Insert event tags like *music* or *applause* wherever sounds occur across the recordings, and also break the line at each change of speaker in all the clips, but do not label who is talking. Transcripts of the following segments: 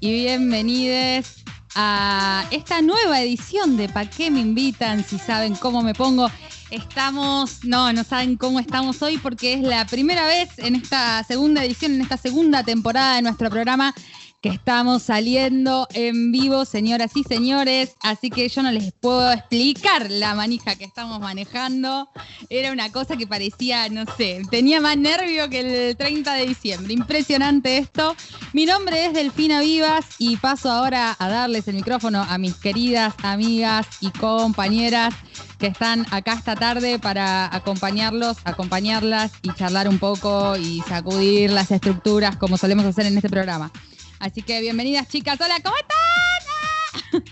y
bienvenides a esta nueva edición de ¿Pa qué me invitan? Si saben cómo me pongo. Estamos, no, no saben cómo estamos hoy porque es la primera vez en esta segunda edición, en esta segunda temporada de nuestro programa que estamos saliendo en vivo, señoras y señores. Así que yo no les puedo explicar la manija que estamos manejando. Era una cosa que parecía, no sé, tenía más nervio que el 30 de diciembre. Impresionante esto. Mi nombre es Delfina Vivas y paso ahora a darles el micrófono a mis queridas amigas y compañeras que están acá esta tarde para acompañarlos, acompañarlas y charlar un poco y sacudir las estructuras como solemos hacer en este programa. Así que bienvenidas chicas. Hola, ¿cómo están?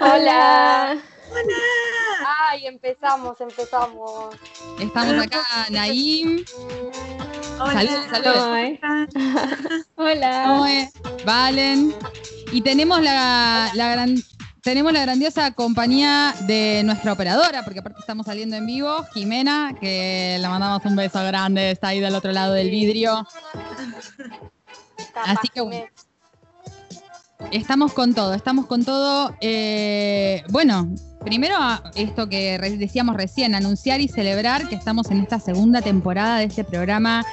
*laughs*
Hola. Ay, empezamos, empezamos.
Estamos acá, Naim. Saludos, saludos.
Ay. Hola.
Valen. Y tenemos la, la gran, tenemos la grandiosa compañía de nuestra operadora, porque aparte estamos saliendo en vivo, Jimena, que le mandamos un beso grande, está ahí del otro lado del vidrio. *laughs* Así que bueno. Estamos con todo, estamos con todo. Eh, bueno, primero esto que decíamos recién, anunciar y celebrar que estamos en esta segunda temporada de este programa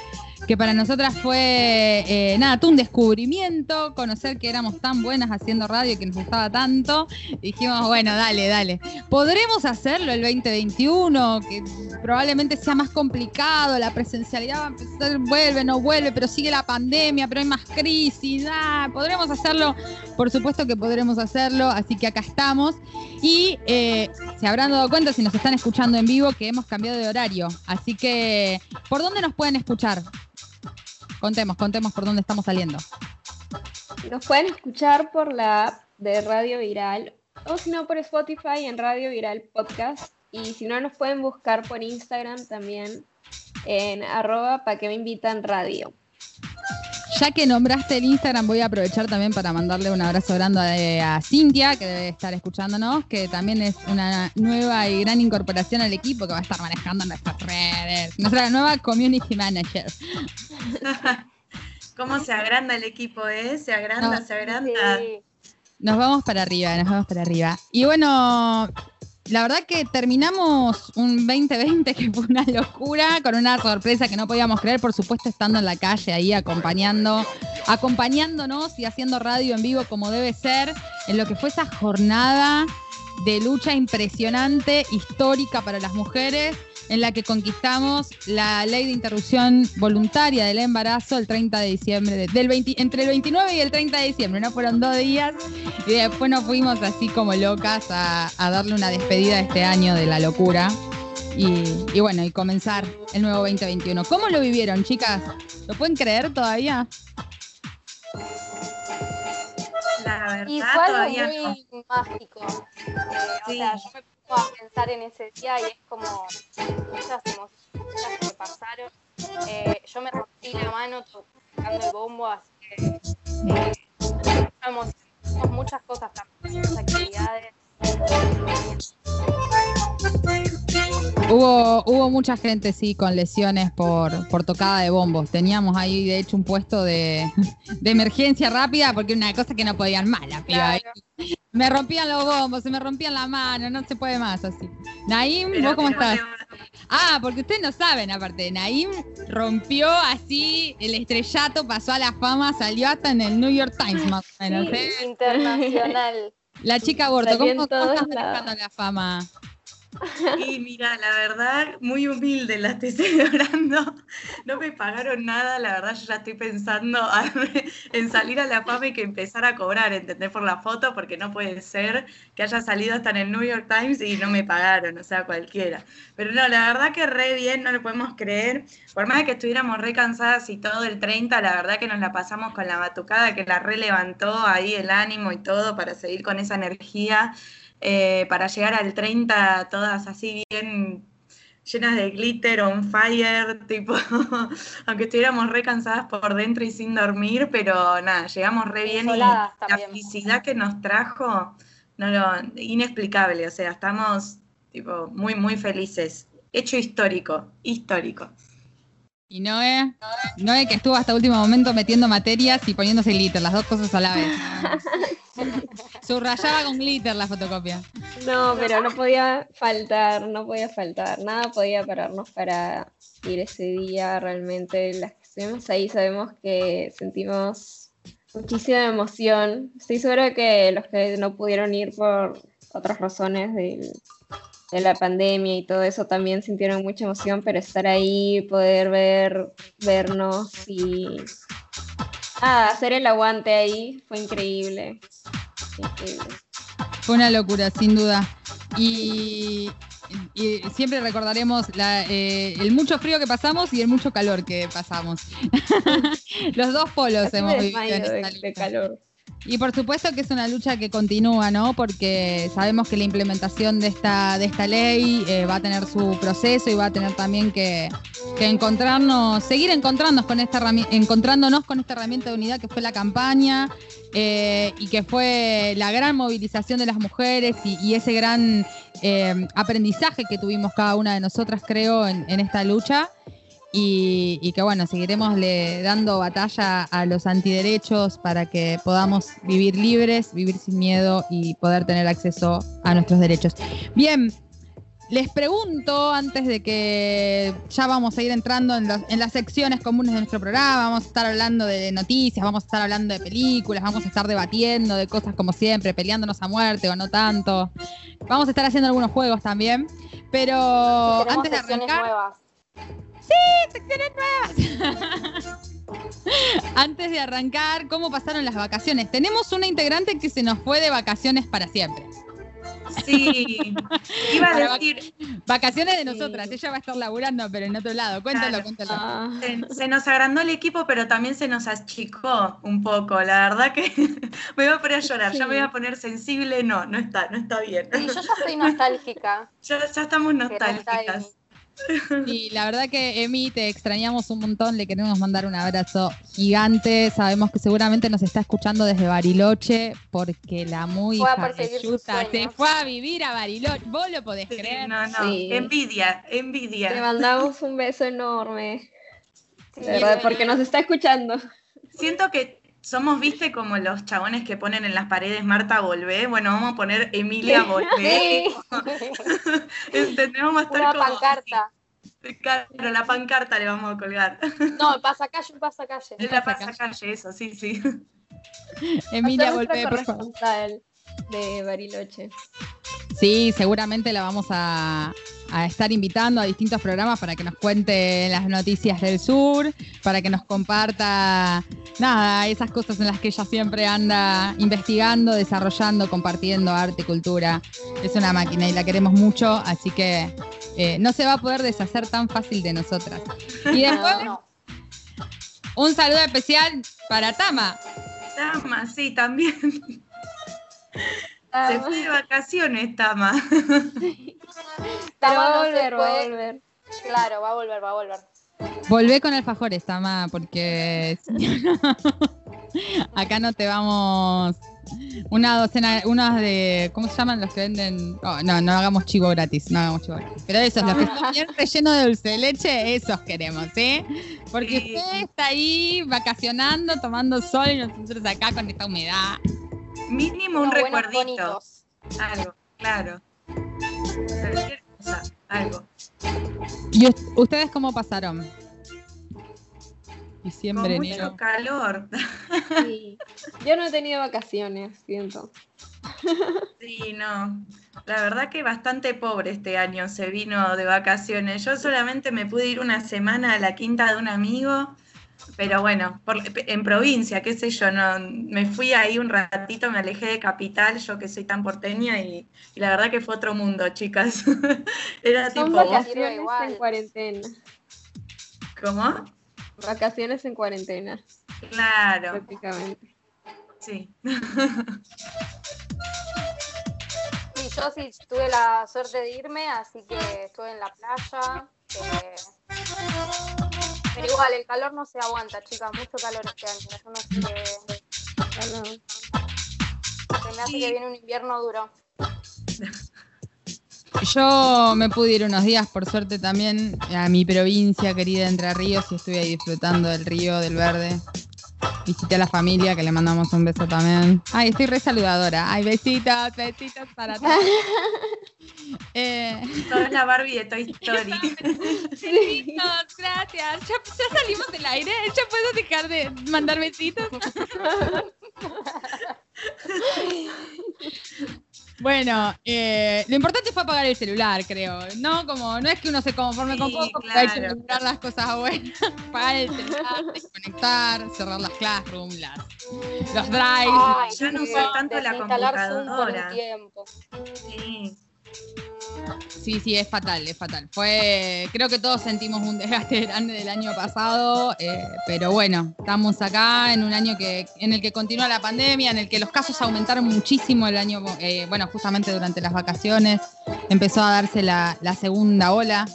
que para nosotras fue, eh, nada, un descubrimiento, conocer que éramos tan buenas haciendo radio y que nos gustaba tanto. Dijimos, bueno, dale, dale. ¿Podremos hacerlo el 2021? Que probablemente sea más complicado, la presencialidad va a empezar, vuelve, no vuelve, pero sigue la pandemia, pero hay más crisis. ¿Podremos hacerlo? Por supuesto que podremos hacerlo, así que acá estamos. Y eh, se habrán dado cuenta si nos están escuchando en vivo que hemos cambiado de horario. Así que, ¿por dónde nos pueden escuchar? Contemos, contemos por dónde estamos saliendo.
Nos pueden escuchar por la app de Radio Viral o si no por Spotify en Radio Viral Podcast. Y si no, nos pueden buscar por Instagram también en arroba pa' que me invitan radio.
Ya que nombraste el Instagram, voy a aprovechar también para mandarle un abrazo grande a, a Cintia, que debe estar escuchándonos, que también es una nueva y gran incorporación al equipo que va a estar manejando nuestras redes. Nuestra nueva community manager. *laughs*
¿Cómo se agranda el equipo, eh? Se agranda,
No.
se agranda.
Sí.
Nos vamos para arriba, nos vamos para arriba. Y bueno, la verdad que terminamos un 2020 que fue una locura, con una sorpresa que no podíamos creer, por supuesto estando en la calle ahí acompañando, acompañándonos y haciendo radio en vivo como debe ser, en lo que fue esa jornada de lucha impresionante, histórica para las mujeres, en la que conquistamos la ley de interrupción voluntaria del embarazo el 30 de diciembre, de- del 20 entre el 29 y el 30 de diciembre, ¿no? Fueron dos días y después nos fuimos así como locas a, a darle una despedida este año de la locura. Y, y bueno, y comenzar el nuevo 2021. ¿Cómo lo vivieron, chicas? ¿Lo pueden creer todavía?
La verdad,
Y fue algo
todavía no.
muy mágico. Eh, o
Sí.
sea, yo me a pensar en ese día y es como muchas emociones que pasaron. Eh, yo me rompí la mano tocando el bombo, así que eh, muchas cosas también, muchas actividades.
Hubo, hubo mucha gente, sí, con lesiones por, por tocada de bombos. Teníamos ahí, de hecho, un puesto de, de emergencia rápida porque una cosa que no podían más, la piba. Me rompían los bombos, se me rompían la mano, no se puede más así. Naim,
Pero-
¿vos cómo estás? Ah, porque ustedes no saben, aparte. Naim rompió así el estrellato, pasó a la fama, salió hasta en el New York Times, más o menos. ¿eh?
Internacional.
La chica aborto, ¿cómo, cómo estás manejando la fama?
Y mira, la verdad, muy humilde la estoy *laughs* celebrando. No me pagaron nada, la verdad, yo ya estoy pensando en salir a la fama y que empezar a cobrar, ¿entendés? Por la foto, porque no puede ser que haya salido hasta en el New York Times y no me pagaron, o sea, cualquiera. Pero no, la verdad que re bien, no lo podemos creer. Por más que estuviéramos re cansadas y todo el 30, la verdad que nos la pasamos con la batucada que la re levantó ahí el ánimo y todo para seguir con esa energía eh, para llegar al 30 todas así bien llenas de glitter, on fire, *laughs* tipo, aunque estuviéramos re cansadas por dentro y sin dormir, pero nada, llegamos re bien y la felicidad que nos trajo, no lo, inexplicable, o sea, estamos tipo muy, muy felices. Hecho histórico, histórico.
Y Noé, Noé que estuvo hasta último momento metiendo materias y poniéndose glitter, las dos cosas a la vez. *laughs* Subrayaba con glitter la fotocopia.
No, pero no podía faltar, no podía faltar. Nada podía pararnos para ir ese día. Realmente las que estuvimos ahí sabemos que sentimos muchísima emoción. Estoy segura que los que no pudieron ir por otras razones de la pandemia y todo eso también sintieron mucha emoción, pero estar ahí, poder ver, vernos y nada, hacer el aguante ahí fue increíble. Increíble.
Fue una locura, sin duda. Y, y siempre recordaremos la, eh, el mucho frío que pasamos y el mucho calor que pasamos. *laughs* Los dos polos hemos vivido en
de,
esta
de calor.
Y por supuesto que es una lucha que continúa, ¿no? Porque sabemos que la implementación de esta, de esta ley eh, va a tener su proceso y va a tener también que, encontrarnos, seguir encontrándonos con esta encontrándonos con esta herramienta de unidad que fue la campaña eh, y que fue la gran movilización de las mujeres y, ese gran eh, aprendizaje que tuvimos cada una de nosotras, creo, en esta lucha. Y, y que bueno, seguiremos le dando batalla a los antiderechos para que podamos vivir libres, vivir sin miedo y poder tener acceso a nuestros derechos. Bien, les pregunto antes de que ya vamos a ir entrando en, los- en las secciones comunes de nuestro programa, vamos a estar hablando de noticias, vamos a estar hablando de películas, vamos a estar debatiendo de cosas como siempre, peleándonos a muerte o no tanto. Vamos a estar haciendo algunos juegos también, pero antes de arrancar...
nuevas. *laughs*
Antes de arrancar, ¿cómo pasaron las vacaciones? Tenemos una integrante que se nos fue de vacaciones para siempre.
Sí, iba a decir,
Vacaciones de nosotras, ella va a estar laburando, pero en otro lado. Cuéntalo,
Claro.
cuéntalo.
Ah,
se, se nos agrandó el equipo, pero también se nos achicó un poco. La verdad que *laughs* me voy a poner a llorar, ya me voy a poner sensible. No, no está, no está bien.
Sí, yo ya estoy nostálgica. *laughs*
Ya, ya estamos nostálgicas.
Y la verdad que Emi, te extrañamos un montón, le queremos mandar un abrazo gigante. Sabemos que seguramente nos está escuchando desde Bariloche, porque la muy se fue a vivir a Bariloche. ¿Vos lo podés
Sí,
creer?
no, no,
Sí.
envidia,
te
envidia.
mandamos un beso enorme.
Sí,
De verdad, porque nos está escuchando.
Siento que somos, viste, como los chabones que ponen en las paredes Marta volvé. Bueno, vamos a poner Emilia volvé.
Sí. *laughs*
Vamos a estar
una
como.
pancarta.
Claro, la pancarta le vamos a colgar. *laughs*
No, pasa calle, pasa calle.
Es la pasacalle, eso, sí, sí.
Emilia, volvé, por favor.
De Bariloche.
Sí, seguramente la vamos a, a estar invitando a distintos programas para que nos cuente las noticias del sur, para que nos comparta, nada, esas cosas en las que ella siempre anda investigando, desarrollando, compartiendo arte, cultura. Es una máquina y la queremos mucho, así que eh, no se va a poder deshacer tan fácil de nosotras. Y después,
No, *laughs* no.
un saludo especial para Tama.
Tama, sí, también.
Ah,
Se fue de vacaciones, Tama. *laughs*
Tama
va a volver, va a volver.
Claro, va a volver, va a volver.
Volvé con alfajores, Tama, porque *laughs* acá no te vamos, Una docena, unas de. ¿Cómo se llaman los que venden? Oh, no, no hagamos chivo gratis, no hagamos chivo gratis. Pero esos, los que son bien rellenos de dulce de leche, esos queremos, ¿sí? Porque
Sí.
usted está ahí vacacionando, tomando sol y nosotros acá con esta humedad.
Mínimo un recuerdito. Algo, claro. Cualquier cosa, algo.
¿Y us- ustedes cómo pasaron? Diciembre,
Con
enero.
mucho calor.
Sí. Yo no he tenido vacaciones, siento.
Sí, no. La verdad que bastante pobre este año se vino de vacaciones. Yo solamente me pude ir una semana a la quinta de un amigo, pero bueno, por- en provincia, qué sé yo, no, me fui ahí un ratito, me alejé de capital, yo que soy tan porteña, y, y la verdad que fue otro mundo, chicas. *laughs* Era
Son
tipo,
vacaciones
igual.
en cuarentena.
¿cómo?
Vacaciones en cuarentena,
Claro,
prácticamente.
sí. *laughs*
Sí, yo sí tuve la suerte de irme, así que estuve en la playa. eh, Pero igual, el calor no se aguanta, chicas. Mucho calor este año. Yo no sé qué-
Ojalá.
se me hace
Sí.
que viene un invierno duro.
Yo me pude ir unos días, por suerte, también a mi provincia querida Entre Ríos y estuve ahí disfrutando del río, del verde. Visité a la familia, que le mandamos un beso también. Ay, estoy re saludadora. Ay, besitos, besitos para todos. *laughs* Eh,
Toda la Barbie de Toy Story.
besitos, *laughs* gracias. Ya, ya salimos del aire, ya puedo dejar de mandar besitos. Bueno, eh, lo importante fue apagar el celular, creo. No, como no es que uno se conforme con poco, hay que lograr las cosas buenas. apagar el celular, desconectar, cerrar las classrooms, las, los drives.
Ay,
ya no usar tanto la
desinstalar Zoom por
computadora.
un tiempo.
Sí.
Sí, sí, es fatal, es fatal. Fue, creo que todos sentimos un desgaste *laughs* grande del año pasado, eh, pero bueno, estamos acá en un año que, en el que continúa la pandemia, en el que los casos aumentaron muchísimo el año, eh, bueno, justamente durante las vacaciones empezó a darse la, la segunda ola,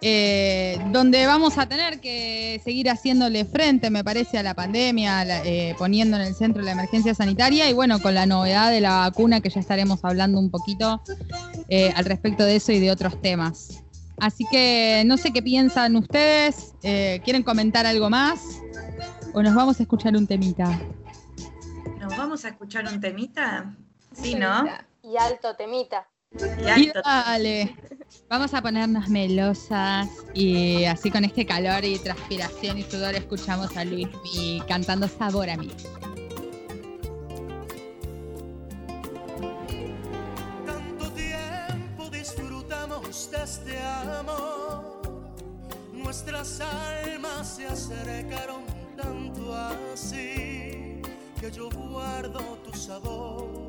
eh, donde vamos a tener que seguir haciéndole frente, me parece, a la pandemia, la- eh, poniendo en el centro la emergencia sanitaria y bueno, con la novedad de la vacuna que ya estaremos hablando un poquito eh, al respecto de eso y de otros temas. Así que no sé qué piensan ustedes, eh, ¿quieren comentar algo más? ¿O nos vamos a escuchar un temita?
¿Nos vamos a escuchar un temita? Sí, ¿no?
Y alto temita.
Y
dale, vamos a ponernos melosas y así con este calor y transpiración y sudor escuchamos a Luis y cantando Sabor a mí.
Tanto tiempo disfrutamos de este amor. Nuestras almas se acercaron tanto así que yo guardo tu sabor,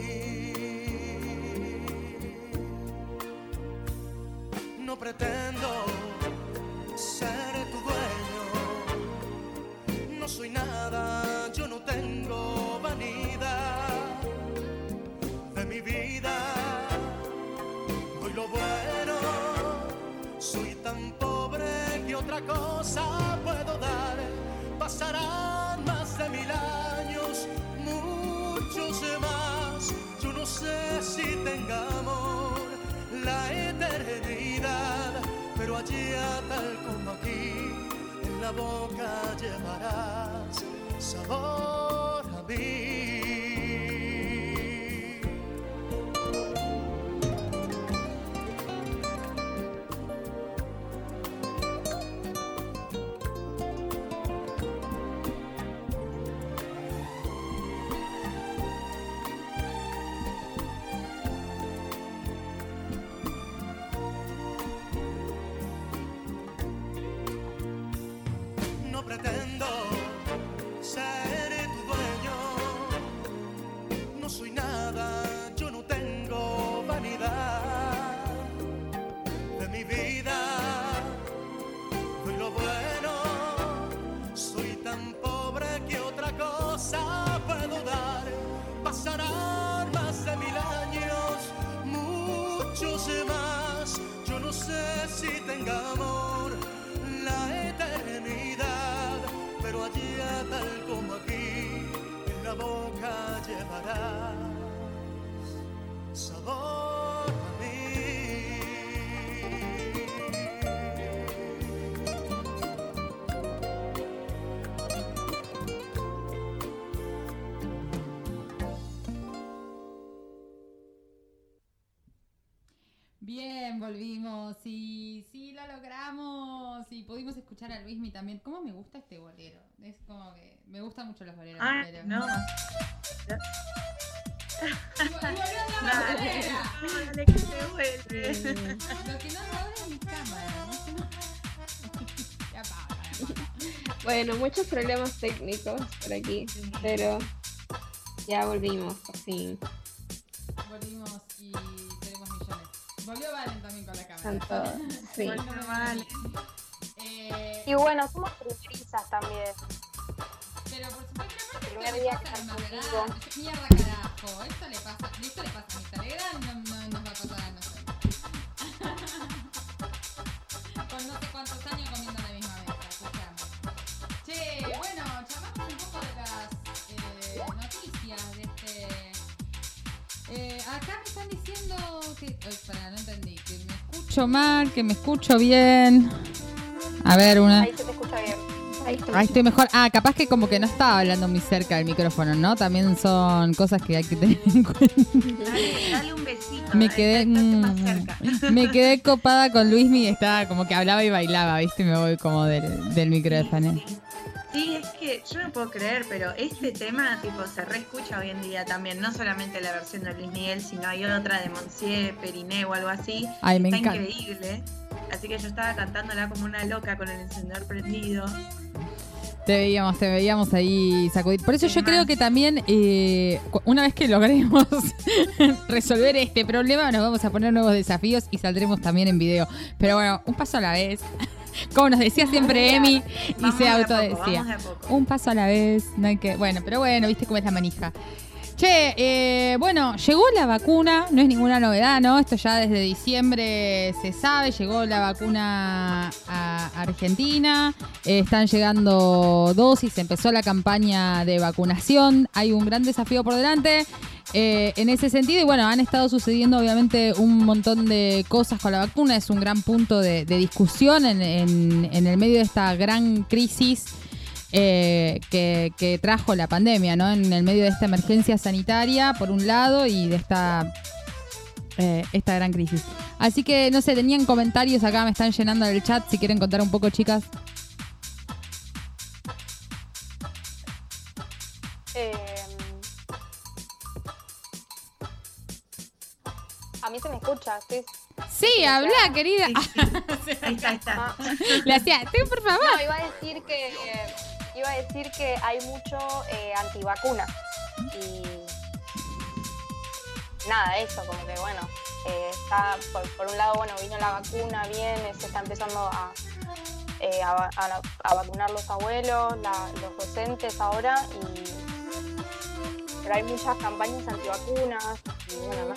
Pretendo ser tu dueño, no soy nada, yo no tengo vanidad de mi vida. Doy lo bueno, soy tan pobre que otra cosa puedo dar. Pasarán más de mil años, muchos más. Yo no sé si tengamos pero allá tal como aquí, en la boca llevarás sabor a mí.
A Luismi también. ¿Cómo me gusta este bolero? Es como que me gustan mucho los boleros.
Ah,
pero-
no.
Y, vol- y volvió la
Dale,
bolera.
dale, que se vuelve.
Lo que no ahora es mi cámara. ¿no? *laughs* ya apaga, ya apaga.
Bueno, muchos problemas técnicos por aquí, pero ya volvimos, por fin.
Volvimos y tenemos millones. Volvió Valen también con la cámara.
Sí.
Volvió
Bueno, Valen.
Eh,
Y bueno, somos primerizas también.
Pero por supuesto,
primer día que contigo.
Mierda carajo, esto le pasa, esto le pasa a mi Telegram, no, no nos va a pasar a nosotros. *laughs* Con no sé cuántos años comiendo en la misma mesa, escuchamos. Che, bueno, charlamos un poco de las eh, noticias de este. Eh, acá me están diciendo que. Ay, espera, no entendí. Que me escucho mal, que me escucho bien. A ver, una.
Ahí se te escucha bien.
Ahí
estoy mejor. Ah, capaz que como que no estaba hablando muy cerca del micrófono, ¿no? También son cosas que hay que tener en cuenta.
Dale, dale un besito.
Me
dale,
quedé,
más cerca.
me quedé copada con Luismi y estaba como que hablaba y bailaba, ¿viste? Me voy como del, del micrófono.
Sí, sí. Sí, es que yo no puedo creer, pero este tema tipo se reescucha hoy en día también, no solamente la versión de Luis Miguel, sino hay otra de Monsieur, Periné o algo así.
Ay, me
Está
encanta.
increíble. Así que yo estaba cantándola como una loca con el encendedor prendido.
Te veíamos, te veíamos ahí sacudir. Por eso yo creo que también, eh, una vez que logremos *laughs* resolver este problema, nos vamos a poner nuevos desafíos y saldremos también en video. Pero bueno, un paso a la vez. *laughs* Como nos decía siempre Emi, y se autodecía. Un paso a la vez, no hay que. Bueno, pero bueno, viste cómo es la manija. Che, eh, bueno, llegó la vacuna, no es ninguna novedad, ¿no? Esto ya desde diciembre se sabe, llegó la vacuna a Argentina, eh, están llegando dosis, empezó la campaña de vacunación, hay un gran desafío por delante. eh, en ese sentido, y bueno, han estado sucediendo obviamente un montón de cosas con la vacuna, es un gran punto de, discusión en- en el medio de esta gran crisis eh, que, que trajo la pandemia, ¿no? En el medio de esta emergencia sanitaria, por un lado, y de esta, eh, esta gran crisis. Así que, no sé, tenían comentarios acá, me están llenando el chat, si quieren contar un poco, chicas.
Eh, a mí se me escucha, estoy...
Sí, habla, querida.
Sí, sí. *laughs* Ahí está, ahí está.
Le hacía, "Sí, por favor.
no, iba a decir que eh, iba a decir que hay mucho eh, antivacuna y nada, eso, como que bueno, eh, está por, un lado, bueno, vino la vacuna bien, se está empezando a, eh, a, a vacunar los abuelos, los docentes ahora y pero hay muchas campañas antivacunas y bueno.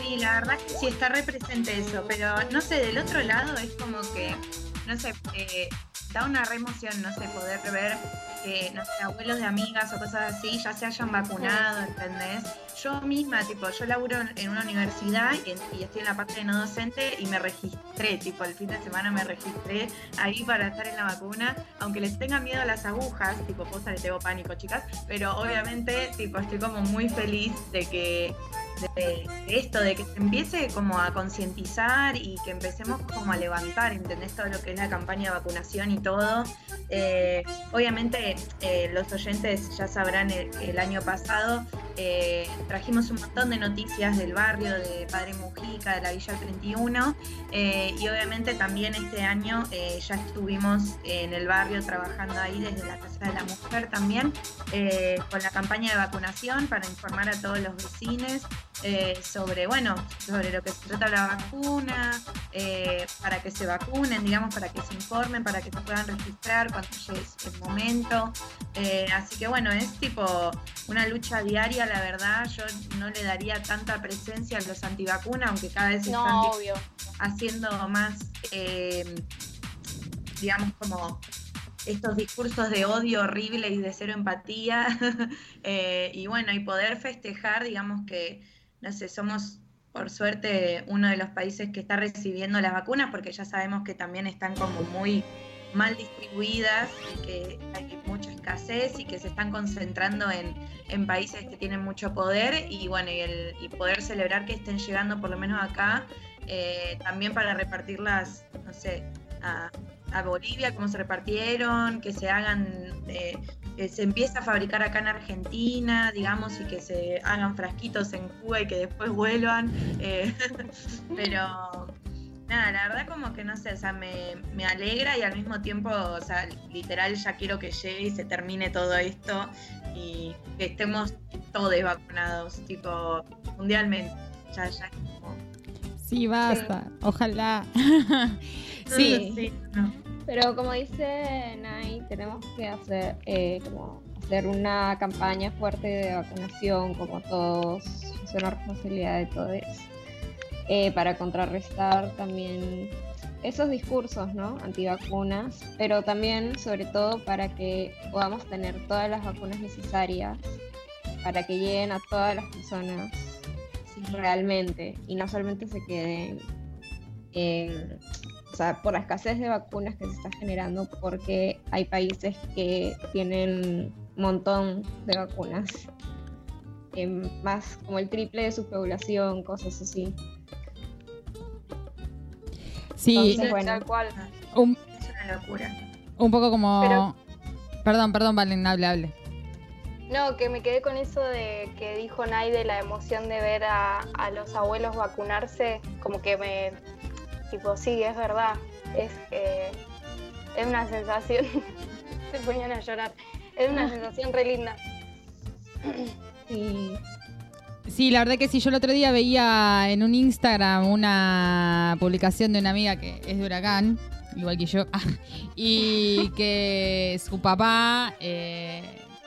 Sí, la verdad que sí está represente eso, pero no sé, del otro lado es como que, no sé, eh, da una re emoción, no sé, poder ver que no sé, abuelos de amigas o cosas así ya se hayan vacunado, ¿entendés? Yo misma, tipo, yo laburo en- una universidad y, y estoy en la parte de no docente y me registré, tipo, el fin de semana me registré ahí para estar en la vacuna, aunque les tenga miedo a las agujas, tipo, posta le tengo pánico, chicas, pero obviamente, tipo, estoy como muy feliz de que de, esto, de que se empiece como a concientizar y que empecemos como a levantar, ¿entendés? Todo lo que es la campaña de vacunación y todo. Eh, obviamente eh, los oyentes ya sabrán el año pasado eh, trajimos un montón de noticias del barrio de Padre Mujica, de la Villa 31 eh, y obviamente también este año eh, ya estuvimos en el barrio trabajando ahí desde la Casa de la Mujer también con la campaña de vacunación para informar a todos los vecinos eh, sobre, bueno, sobre lo que se trata la vacuna, eh, para que se vacunen, digamos, para que se informen, para que se puedan registrar cuando llegue el momento. Eh, así que bueno, es tipo una lucha diaria, la verdad, yo no le daría tanta presencia a los antivacunas, aunque cada vez están
No,
tipo,
obvio.
haciendo más, digamos, como estos discursos de odio horrible y de cero empatía. *laughs* Eh, y bueno, y poder festejar, digamos que, no sé, somos por suerte uno de los países que está recibiendo las vacunas, porque ya sabemos que también están como muy mal distribuidas y que hay mucha escasez y que se están concentrando en, en países que tienen mucho poder y bueno, y, poder celebrar que estén llegando por lo menos acá eh, también para repartirlas, no sé, a, a Bolivia, cómo se repartieron, que se hagan, eh, que se empiece a fabricar acá en Argentina, digamos, y que se hagan frasquitos en Cuba y que después vuelvan. eh, *laughs* pero nada, la verdad como que no sé, o sea, me, me alegra y al mismo tiempo, o sea, literal ya quiero que llegue y se termine todo esto y que estemos todos vacunados, tipo, mundialmente. Ya, ya. como-
Sí, basta. Ojalá. *laughs* sí.
Sí, no.
Pero como dice Nay, tenemos que hacer eh, como hacer una campaña fuerte de vacunación, como todos, es una responsabilidad de todos, eh, para contrarrestar también esos discursos, ¿no? Antivacunas, pero también, sobre todo, para que podamos tener todas las vacunas necesarias para que lleguen a todas las personas realmente y no solamente se queden en, o sea, por la escasez de vacunas que se está generando porque hay países que tienen un montón de vacunas, em, más como el triple de su población, cosas así.
Sí,
Entonces, bueno.
Tal cual.
un,
Es una locura.
un poco como...
Pero-
Perdón, perdón, Valen, hable, hable.
No, que me quedé con eso de que dijo Nay de la emoción de ver a, a los abuelos vacunarse, como que me, tipo, sí, es verdad, es que es una sensación, *laughs* se ponían a llorar, es una sensación re linda.
Y
Sí, la verdad que sí, yo el otro día veía en un Instagram una publicación de una amiga que es de Huracán, igual que yo, *laughs* y que su papá, eh,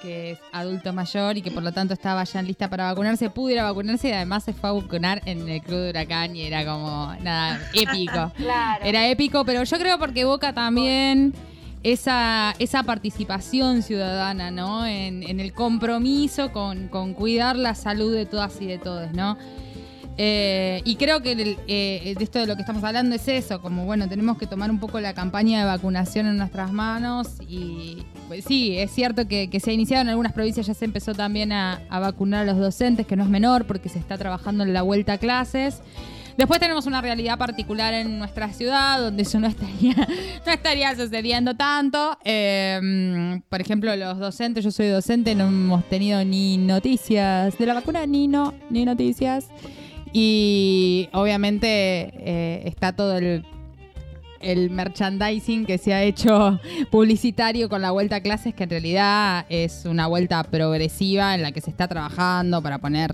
que es adulto mayor y que por lo tanto estaba ya en lista para vacunarse, pudo ir a vacunarse y además se fue a vacunar en el club de Huracán y era como, nada, *laughs* épico.
Claro.
Era épico, pero yo creo porque Boca también esa, esa participación ciudadana, ¿no? En, en el compromiso con, con cuidar la salud de todas y de todos, ¿no? Eh, y creo que el- eh, de esto de lo que estamos hablando es eso, como bueno, tenemos que tomar un poco la campaña de vacunación en nuestras manos y pues, sí, es cierto que, que se ha iniciado en algunas provincias, ya se empezó también a, a vacunar a los docentes, que no es menor porque se está trabajando en la vuelta a clases. Después tenemos una realidad particular en nuestra ciudad donde eso no estaría, *laughs* no estaría sucediendo tanto. Eh, por ejemplo, los docentes, yo soy docente, no hemos tenido ni noticias de la vacuna, ni no, ni noticias. Y obviamente eh, está todo el, el merchandising que se ha hecho *laughs* publicitario con la vuelta a clases, que en realidad es una vuelta progresiva en la que se está trabajando para poner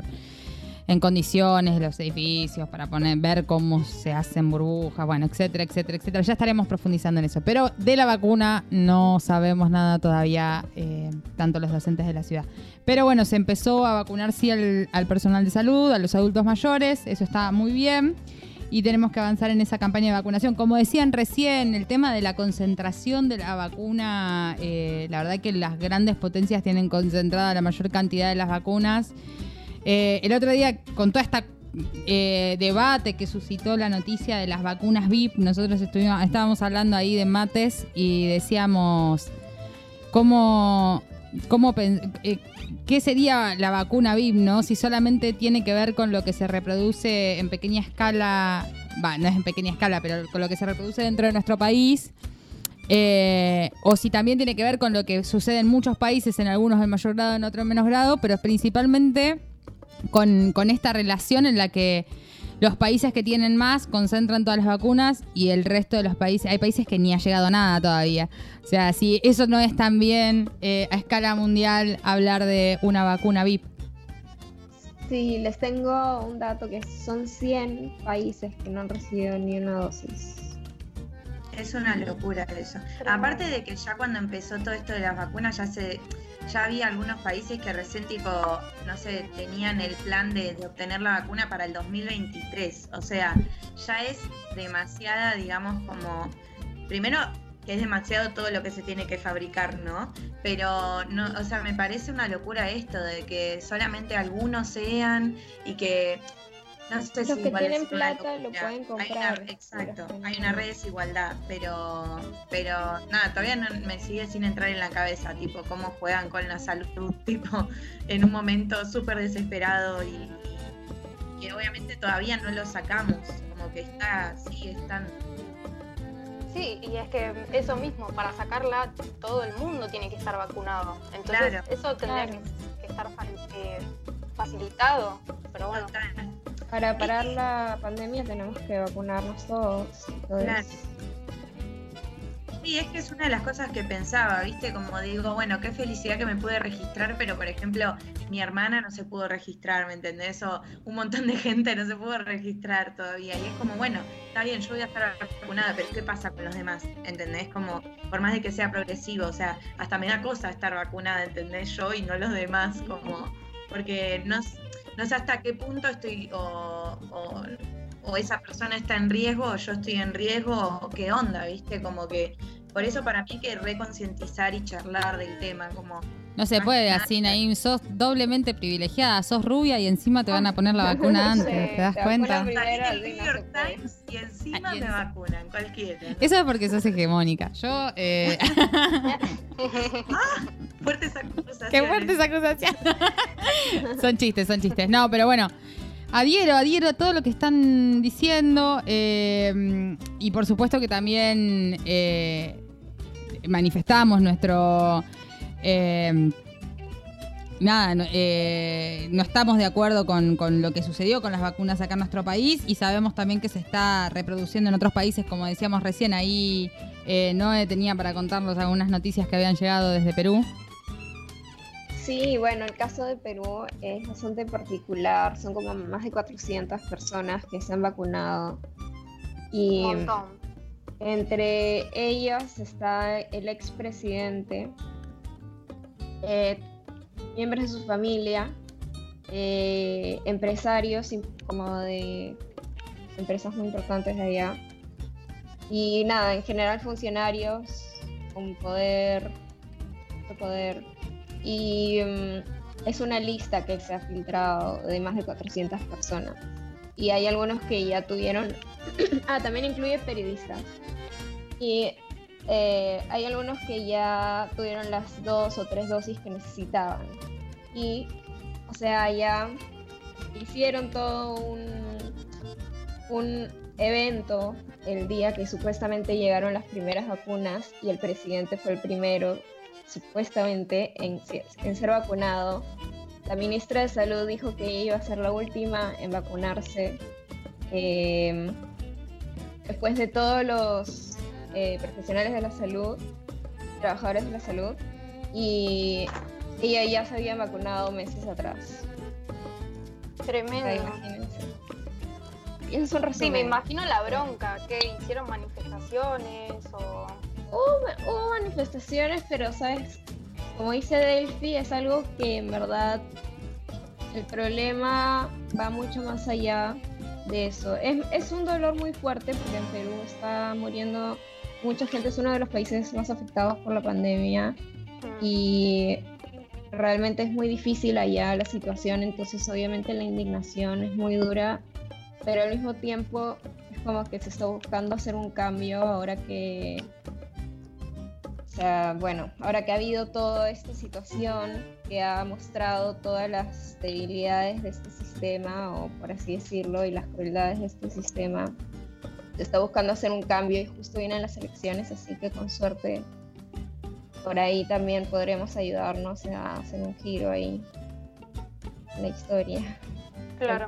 en condiciones los edificios, para poner, ver cómo se hacen burbujas, bueno, etcétera, etcétera, etcétera. Ya estaremos profundizando en eso. Pero de la vacuna no sabemos nada todavía, eh, tanto los docentes de la ciudad. Pero bueno, se empezó a vacunar sí al, al personal de salud, a los adultos mayores, eso está muy bien. Y tenemos que avanzar en esa campaña de vacunación. Como decían recién, el tema de la concentración de la vacuna, eh, la verdad que las grandes potencias tienen concentrada la mayor cantidad de las vacunas. Eh, el otro día, con toda esta eh, debate que suscitó la noticia de las vacunas VIP, nosotros estuvimos, estábamos hablando ahí de mates y decíamos cómo, cómo eh, qué sería la vacuna VIP, ¿no? Si solamente tiene que ver con lo que se reproduce en pequeña escala, va, no es en pequeña escala, pero con lo que se reproduce dentro de nuestro país. eh, o si también tiene que ver con lo que sucede en muchos países, en algunos en mayor grado, en otros en menos grado, pero principalmente con, con esta relación en la que los países que tienen más concentran todas las vacunas y el resto de los países, hay países que ni ha llegado nada todavía. O sea, si eso no es también eh, a escala mundial hablar de una vacuna VIP.
sí, les tengo un dato que son 100 países que no han recibido ni una dosis.
Es una locura eso. Aparte de que ya cuando empezó todo esto de las vacunas, ya se, ya había algunos países que recién tipo, no sé, tenían el plan de, obtener la vacuna para el 2023. O sea, ya es demasiada, digamos, como. Primero, que es demasiado todo lo que se tiene que fabricar, ¿no? Pero no, o sea, me parece una locura esto de que solamente algunos sean y que no sé
Los
si
que tienen plata lo pueden
Hay una-
comprar,
exacto, hay una red desigualdad, pero, pero nada, todavía no me sigue sin entrar en la cabeza, tipo, cómo juegan con la salud, *laughs* tipo, en un momento súper desesperado y, y que obviamente todavía no lo sacamos como que está, sí, están.
Sí, y es que eso mismo, para sacarla, todo el mundo tiene que estar vacunado. Entonces,
Claro.
eso tendría
Claro.
que, que estar eh, facilitado. Pero bueno,
total.
Para parar la pandemia tenemos que vacunarnos todos.
Sí, es que es una de las cosas que pensaba, ¿viste? Como digo, bueno, qué felicidad que me pude registrar, pero por ejemplo, mi hermana no se pudo registrar, ¿me entendés? O un montón de gente no se pudo registrar todavía. Y es como, bueno, está bien, yo voy a estar vacunada, pero ¿qué pasa con los demás? ¿Entendés? Como, por más de que sea progresivo, o sea, hasta me da cosa estar vacunada, ¿entendés? Yo y no los demás, como, porque no, no sé hasta qué punto estoy, o, o esa persona está en riesgo o yo estoy en riesgo o qué onda, ¿viste? Como que por eso para mí que reconcientizar y charlar del tema, como
No se puede así, Naim. Sos doblemente privilegiada. Sos rubia y encima te van a poner la *laughs* vacuna antes.
Sí,
¿Te das
te
cuenta?
New York. Times y encima
Ah,
me vacunan, cualquiera. ¿no?
Eso es porque sos hegemónica. Yo, eh, *laughs*
Fuertes acusaciones.
qué fuerte esa acusación. son chistes, son chistes. No, pero bueno. Adhiero, adhiero a todo lo que están diciendo. eh, y por supuesto que también eh, manifestamos nuestro. Eh, nada, no, eh, no estamos de acuerdo con, con lo que sucedió con las vacunas acá en nuestro país y sabemos también que se está reproduciendo en otros países, como decíamos recién, ahí eh, Noé tenía para contarnos algunas noticias que habían llegado desde Perú.
Sí, bueno, el caso de Perú es bastante particular. Son como más de 400 personas que se han vacunado. Y
un
entre ellos está el expresidente, eh, miembros de su familia, eh, empresarios como de empresas muy importantes de allá. Y nada, en general funcionarios con poder, poder. Y mm, es una lista que se ha filtrado de más de 400 personas. Y hay algunos que ya tuvieron... *clears throat* ah, también incluye periodistas. Y eh, hay algunos que ya tuvieron las dos o tres dosis que necesitaban. Y, o sea, ya hicieron todo un, un evento el día que supuestamente llegaron las primeras vacunas y el presidente fue el primero, supuestamente, en, se- en ser vacunado. La ministra de Salud dijo que iba a ser la última en vacunarse. eh, después de todos los eh, profesionales de la salud, trabajadores de la salud, y ella ya se había vacunado meses atrás. O sea,
Tremendo.
imagínense. Y eso es un
Sí, me
resumen.
imagino la bronca, que hicieron manifestaciones o...
Hubo, hubo manifestaciones, pero sabes, como dice Delphi, es algo que en verdad el problema va mucho más allá de eso. Es, es un dolor muy fuerte porque en Perú está muriendo mucha gente, es uno de los países más afectados por la pandemia y realmente es muy difícil allá la situación, entonces obviamente la indignación es muy dura, pero al mismo tiempo es como que se está buscando hacer un cambio ahora que, o sea, bueno, ahora que ha habido toda esta situación que ha mostrado todas las debilidades de este sistema, o por así decirlo, y las crueldades de este sistema, está buscando hacer un cambio y justo vienen las elecciones, así que con suerte por ahí también podremos ayudarnos a hacer un giro ahí en la historia
Claro.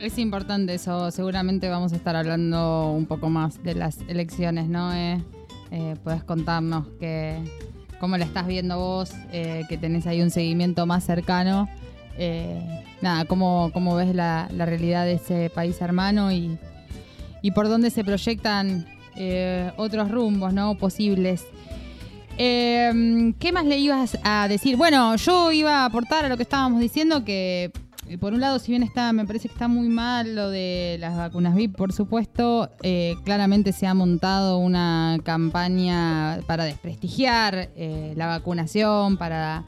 Es importante eso, seguramente vamos a estar hablando un poco más de las elecciones, ¿no? Eh, eh, Puedes contarnos que, cómo la estás viendo vos, eh, que tenés ahí un seguimiento más cercano. Eh, nada, cómo, cómo ves la, la realidad de ese país hermano y, y por dónde se proyectan eh, otros rumbos, ¿no? Posibles. Eh, ¿Qué más le ibas a decir? Bueno, yo iba a aportar a lo que estábamos diciendo que eh, por un lado, si bien está, me parece que está muy mal lo de las vacunas VIP, por supuesto, eh, claramente se ha montado una campaña para desprestigiar la vacunación, para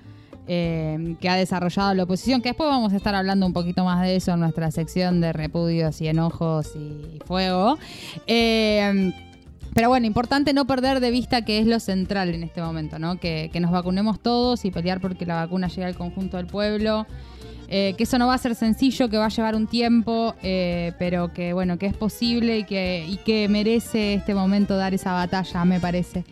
eh, que ha desarrollado la oposición, que después vamos a estar hablando un poquito más de eso en nuestra sección de repudios y enojos y fuego. Eh, pero bueno, importante no perder de vista que es lo central en este momento, ¿no? Que, nos vacunemos todos y pelear porque la vacuna llegue al conjunto del pueblo. eh, que eso no va a ser sencillo, que va a llevar un tiempo, eh, pero que bueno, que es posible y que merece este momento dar esa batalla, me parece.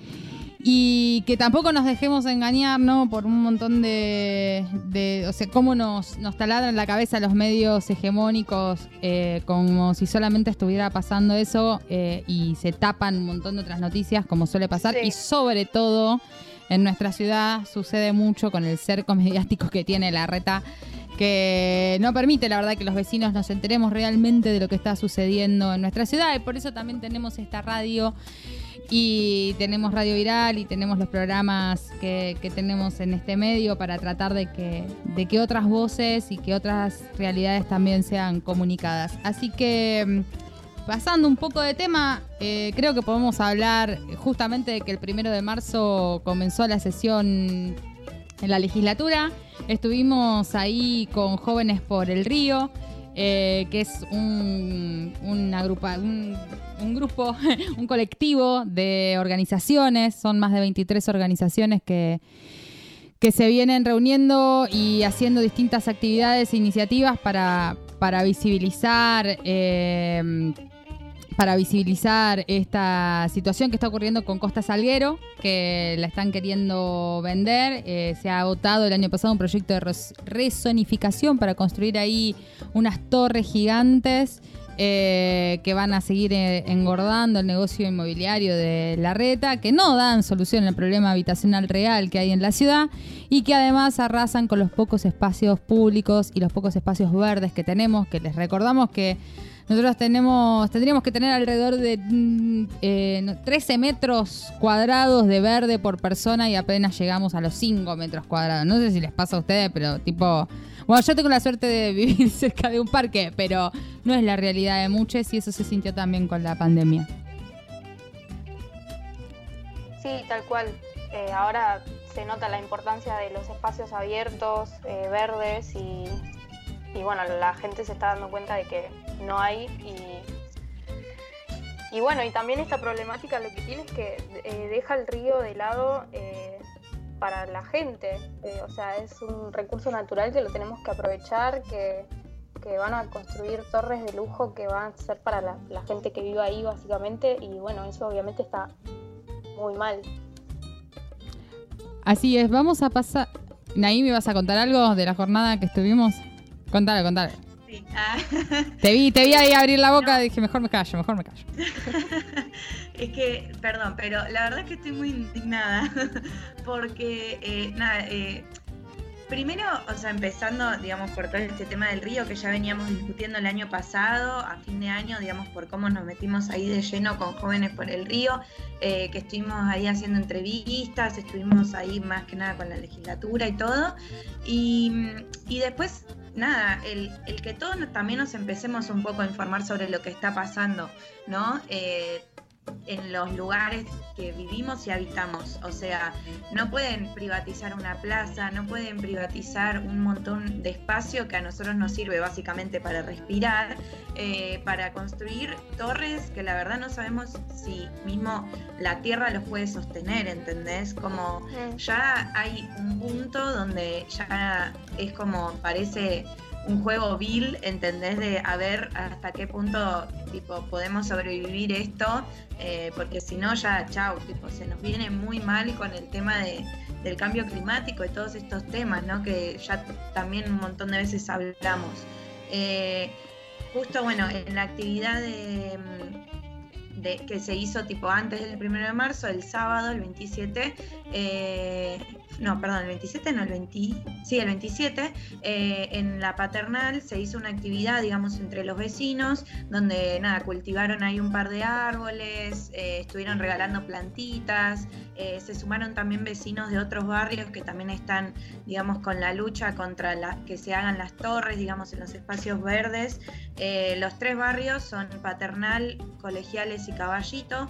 Y que tampoco nos dejemos engañar, ¿no? Por un montón de. de- o sea, cómo nos, nos taladran la cabeza los medios hegemónicos, eh, como si solamente estuviera pasando eso eh, y se tapan un montón de otras noticias, como suele pasar.
Sí.
Y sobre todo, en nuestra ciudad sucede mucho con el cerco *laughs* mediático que tiene la reta que no permite, la verdad, que los vecinos nos enteremos realmente de lo que está sucediendo en nuestra ciudad y por eso también tenemos esta radio y tenemos Radio Viral y tenemos los programas que, que tenemos en este medio para tratar de que, de que otras voces y que otras realidades también sean comunicadas. Así que, mm, pasando un poco de tema, eh, creo que podemos hablar justamente de que el primero de marzo comenzó la sesión en la legislatura. Estuvimos ahí con Jóvenes por el Río, eh, que es un, un, un grupo, *laughs* un colectivo de organizaciones, son más de 23 organizaciones que, que se vienen reuniendo y haciendo distintas actividades e iniciativas para, para visibilizar eh, para visibilizar esta situación que está ocurriendo con Costa Salguero, que la están queriendo vender. Eh, se ha votado el año pasado un proyecto de resonificación para construir ahí unas torres gigantes eh, que van a seguir eh, engordando el negocio inmobiliario de la reta, que no dan solución al problema habitacional real que hay en la ciudad y que además arrasan con los pocos espacios públicos y los pocos espacios verdes que tenemos, que les recordamos que nosotros tenemos, tendríamos que tener alrededor de mm, eh, no, 13 metros cuadrados de verde por persona y apenas llegamos a los 5 metros cuadrados. No sé si les pasa a ustedes, pero tipo... Bueno, yo tengo la suerte de *laughs* vivir cerca de un parque, pero no es la realidad de muchos y eso se sintió también con la pandemia.
Sí, tal cual. Eh, ahora se nota la importancia de los espacios abiertos, eh, verdes y, y bueno, la gente se está dando cuenta de que no hay y, y bueno, y también esta problemática lo que tiene es que eh, deja el río de lado eh, para la gente. Eh, o sea, es un recurso natural que lo tenemos que aprovechar, que, que van a construir torres de lujo que van a ser para la, gente que vive ahí básicamente y bueno, eso obviamente está muy mal.
Así es, vamos a pasar... Naim, ¿me vas a contar algo de la jornada que estuvimos? Contale, contale.
Sí. Ah,
Te vi, te vi ahí abrir la boca, dije, mejor me callo, mejor me callo. *laughs*
es que, perdón, pero la verdad es que estoy muy indignada *laughs* porque, eh, nada, eh, primero, o sea, empezando, digamos, por todo este tema del río que ya veníamos discutiendo el año pasado, a fin de año, digamos, por cómo nos metimos ahí de lleno con jóvenes por el río, eh, que estuvimos ahí haciendo entrevistas, estuvimos ahí más que nada con la legislatura y todo, y, y después nada, el, el que todos también nos empecemos un poco a informar sobre lo que está pasando, ¿no? Eh, en los lugares que vivimos y habitamos. O sea, no pueden privatizar una plaza, no pueden privatizar un montón de espacio que a nosotros nos sirve básicamente para respirar, eh, para construir torres que la verdad no sabemos si mismo la tierra los puede sostener, ¿entendés? Como ya hay un punto donde ya es como parece un juego vil, ¿entendés? De a ver hasta qué punto tipo podemos sobrevivir esto, eh, porque si no ya chau, tipo se nos viene muy mal con el tema de, del cambio climático y todos estos temas, ¿no? Que ya también un montón de veces hablamos. Eh, justo bueno, en la actividad de, mm, de- que se hizo tipo antes del 1 de marzo, el sábado, el 27, eh, no, perdón, el 27, no, el 20, sí, el 27, eh, en la paternal se hizo una actividad, digamos, entre los vecinos, donde, nada, cultivaron ahí un par de árboles, eh, estuvieron regalando plantitas, eh, se sumaron también vecinos de otros barrios que también están, digamos, con la lucha contra la, que se hagan las torres, digamos, en los espacios verdes. Los tres barrios son Paternal, Colegiales y Caballito.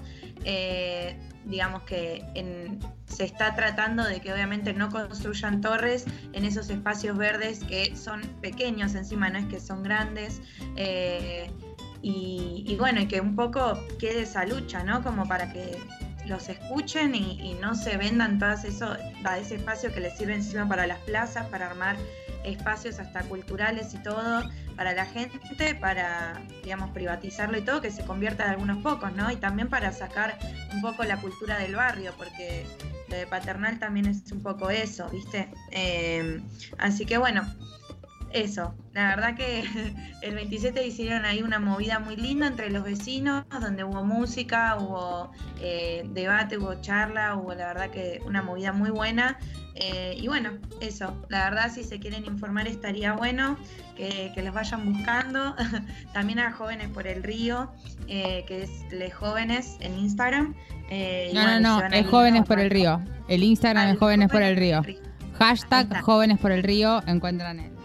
Digamos que en- se está tratando de que obviamente no construyan torres en esos espacios verdes que son pequeños encima, no es que son grandes. eh, y, bueno, y que un poco quede esa lucha, ¿no? Como para que los escuchen y, no se vendan todo eso, a ese espacio que les sirve encima para las plazas, para armar espacios hasta culturales y todo para la gente, para, digamos, privatizarlo y todo, que se convierta en algunos pocos, ¿no? Y también para sacar un poco la cultura del barrio, porque lo de paternal también es un poco eso, ¿viste? Eh, así que bueno, eso, la verdad que *laughs* el 27 hicieron ahí una movida muy linda entre los vecinos, donde hubo música, hubo eh, debate, hubo charla, hubo la verdad que una movida muy buena. Eh, y bueno, eso, la verdad si se quieren informar estaría bueno que, que los vayan buscando. *laughs* También a Jóvenes por el Río, eh, que es Les Jóvenes en Instagram. Eh,
No,
bueno,
no, no, es Jóvenes por el. Río. El Instagram
Ah,
es
el
Jóvenes por el Río. Hashtag. Jóvenes por el Río, encuentran él.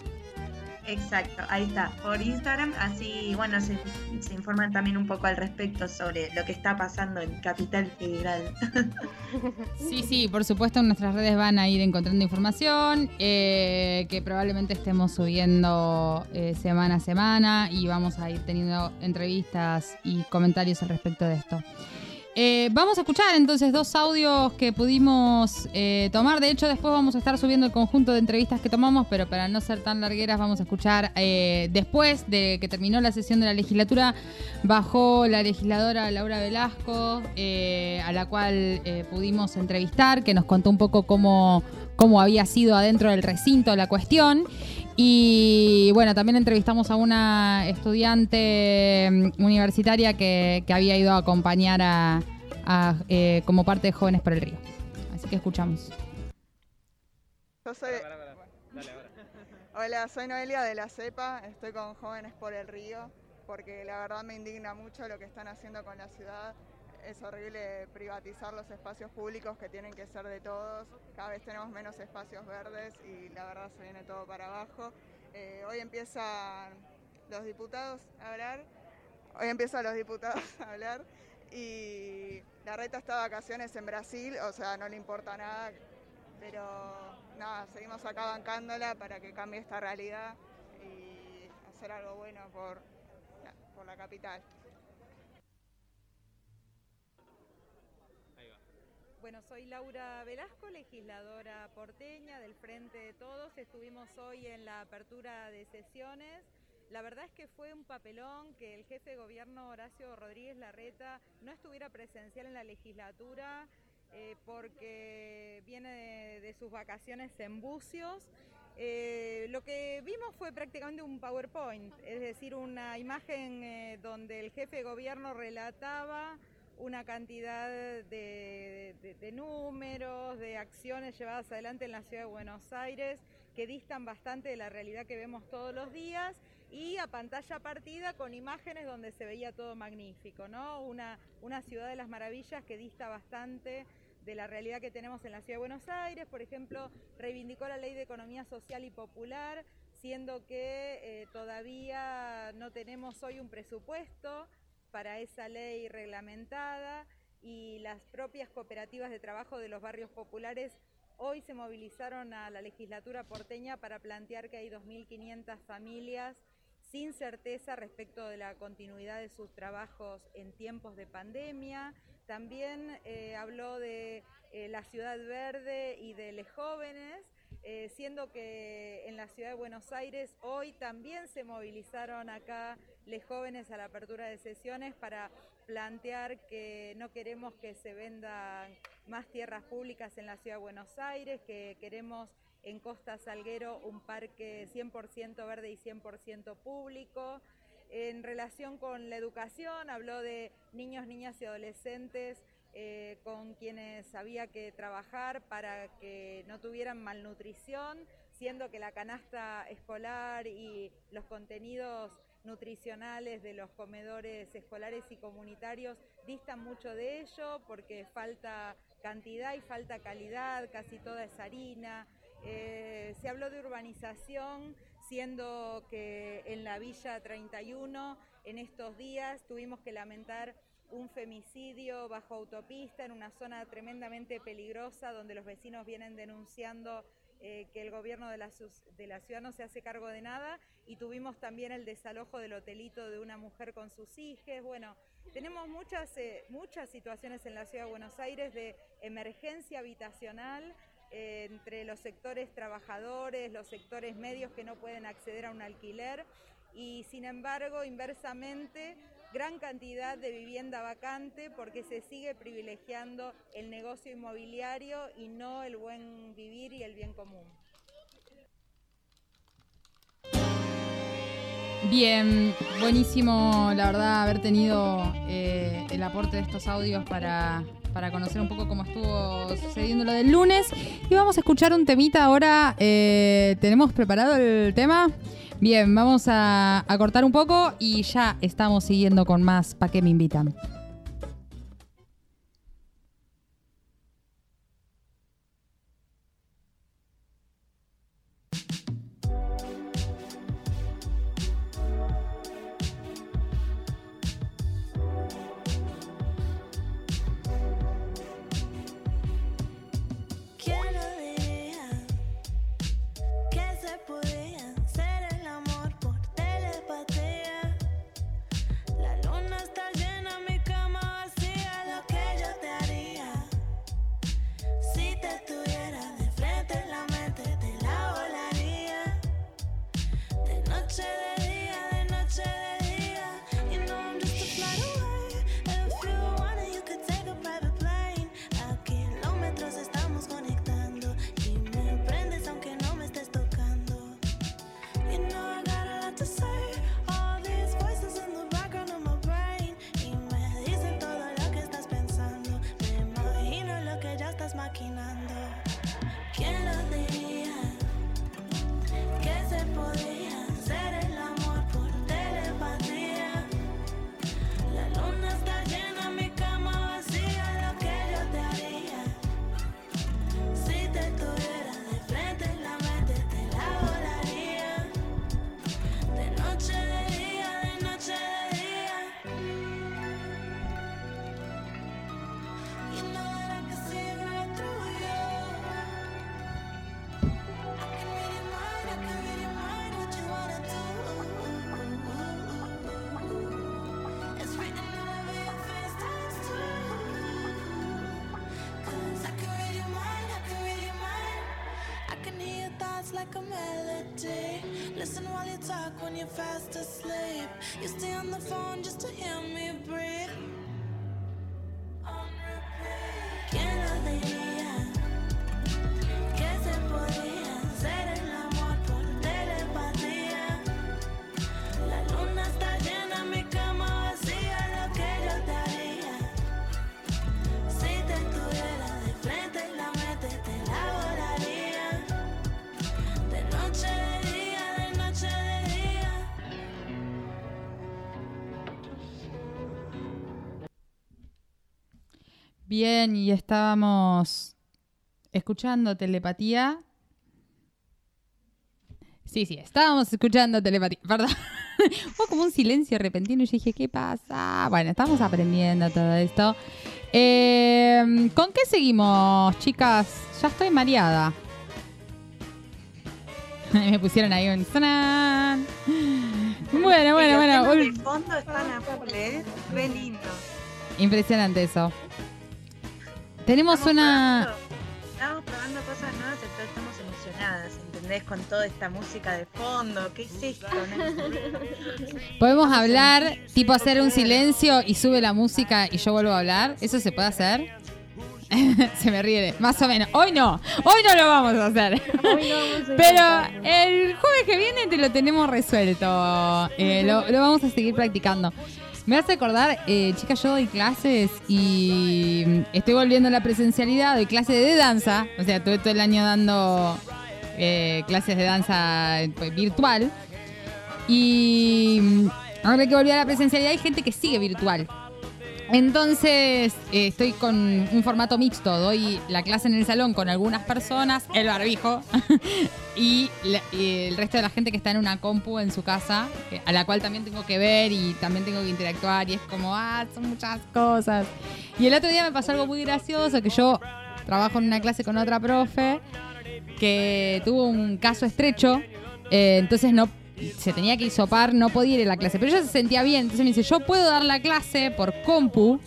Exacto, ahí está, por Instagram, así bueno, se, se informan también un poco al respecto sobre lo que está pasando en Capital Federal. *laughs*
Sí, sí, por supuesto en nuestras redes van a ir encontrando información eh, que probablemente estemos subiendo eh, semana a semana y vamos a ir teniendo entrevistas y comentarios al respecto de esto. Eh, vamos a escuchar entonces dos audios que pudimos eh, tomar. De hecho, después vamos a estar subiendo el conjunto de entrevistas que tomamos, pero para no ser tan largueras, vamos a escuchar eh, después de que terminó la sesión de la legislatura, bajó la legisladora Laura Velasco, eh, a la cual pudimos entrevistar, que nos contó un poco cómo, cómo había sido adentro del recinto la cuestión. Y bueno, también entrevistamos a una estudiante mm, universitaria que, que había ido a acompañar a, a, eh, como parte de Jóvenes por el Río. Así que escuchamos.
Yo soy... Hola, soy Noelia de la CEPA, estoy con Jóvenes por el Río, porque la verdad me indigna mucho lo que están haciendo con la ciudad. Es horrible privatizar los espacios públicos que tienen que ser de todos. Cada vez tenemos menos espacios verdes y la verdad se viene todo para abajo. Eh, hoy empiezan los diputados a hablar. Hoy empiezan los diputados *laughs* a hablar y la reta está de vacaciones en Brasil, o sea, no le importa nada, pero nada, seguimos acá bancándola para que cambie esta realidad y hacer algo bueno por, por la capital.
Bueno, soy Laura Velasco, legisladora porteña del Frente de Todos. Estuvimos hoy en la apertura de sesiones. La verdad es que fue un papelón que el jefe de gobierno Horacio Rodríguez Larreta no estuviera presencial en la legislatura eh, porque viene de, sus vacaciones en Bucios. Eh, lo que vimos fue prácticamente un PowerPoint, es decir, una imagen eh, donde el jefe de gobierno relataba una cantidad de, números, de acciones llevadas adelante en la ciudad de Buenos Aires que distan bastante de la realidad que vemos todos los días y a pantalla partida con imágenes donde se veía todo magnífico, ¿no? Una, una ciudad de las maravillas que dista bastante de la realidad que tenemos en la ciudad de Buenos Aires. Por ejemplo, reivindicó la ley de economía social y popular, siendo que eh, todavía no tenemos hoy un presupuesto para esa ley reglamentada y las propias cooperativas de trabajo de los barrios populares hoy se movilizaron a la legislatura porteña para plantear que hay 2.500 familias sin certeza respecto de la continuidad de sus trabajos en tiempos de pandemia. También eh, habló de eh, la ciudad verde y de los jóvenes, eh, siendo que en la ciudad de Buenos Aires hoy también se movilizaron acá los jóvenes a la apertura de sesiones para plantear que no queremos que se vendan más tierras públicas en la ciudad de Buenos Aires, que queremos en Costa Salguero un parque 100% verde y 100% público. En relación con la educación, habló de niños, niñas y adolescentes eh, con quienes había que trabajar para que no tuvieran malnutrición, siendo que la canasta escolar y los contenidos nutricionales de los comedores escolares y comunitarios distan mucho de ello porque falta cantidad y falta calidad, casi toda es harina. Eh, se habló de urbanización, siendo que en la Villa 31 en estos días tuvimos que lamentar un femicidio bajo autopista en una zona tremendamente peligrosa donde los vecinos vienen denunciando eh, que el gobierno de la, de la ciudad no se hace cargo de nada y tuvimos también el desalojo del hotelito de una mujer con sus hijas. Bueno, tenemos muchas, eh, muchas situaciones en la ciudad de Buenos Aires de emergencia habitacional eh, entre los sectores trabajadores, los sectores medios que no pueden acceder a un alquiler y sin embargo, inversamente, gran cantidad de vivienda vacante porque se sigue privilegiando el negocio inmobiliario y no el buen vivir y el bien común.
Bien, buenísimo, la verdad, haber tenido eh, el aporte de estos audios para, para conocer un poco cómo estuvo sucediendo lo del lunes. Y vamos a escuchar un temita ahora. eh, ¿Tenemos preparado el tema? Bien, vamos a, cortar un poco y ya estamos siguiendo con más ¿Pa' qué me invitan? Bien, y estábamos escuchando telepatía. Sí, sí, estábamos escuchando telepatía. *laughs* Perdón. Fue como un silencio repentino y yo dije, ¿qué pasa? Bueno, estamos aprendiendo todo esto. Eh, ¿Con qué seguimos, chicas? Ya estoy mareada. *laughs* Me pusieron ahí un... ¡Tanán! Bueno, bueno, bueno. ul-
de fondo están a full, ¿eh? Re lindo.
Impresionante eso. Tenemos una...
Estamos probando cosas nuevas, entonces estamos emocionadas, ¿entendés? Con toda esta música de fondo. ¿Qué es esto?
Podemos hablar, tipo hacer un silencio y sube la música y yo vuelvo a hablar. ¿Eso se puede hacer? *laughs* se me ríe, más o menos. Hoy no, hoy no lo vamos a hacer. Pero el jueves que viene te lo tenemos resuelto. Eh, lo, lo vamos a seguir practicando. Me hace acordar, eh, chicas, yo doy clases y estoy volviendo a la presencialidad, doy clases de danza. O sea, tuve todo el año dando eh, clases de danza pues, virtual. Y mm, ahora que volví a la presencialidad hay gente que sigue virtual. Entonces eh, estoy con un formato mixto. Doy la clase en el salón con algunas personas, el barbijo, *laughs* y, el resto de la gente que está en una compu en su casa, a la cual también tengo que ver y también tengo que interactuar. Y es como, ah, son muchas cosas. Y el otro día me pasó algo muy gracioso, que yo trabajo en una clase con otra profe que tuvo un caso estrecho, eh, entonces no se tenía que hisopar, no podía ir a la clase, pero ella se sentía bien, entonces me dice, yo puedo dar la clase por compu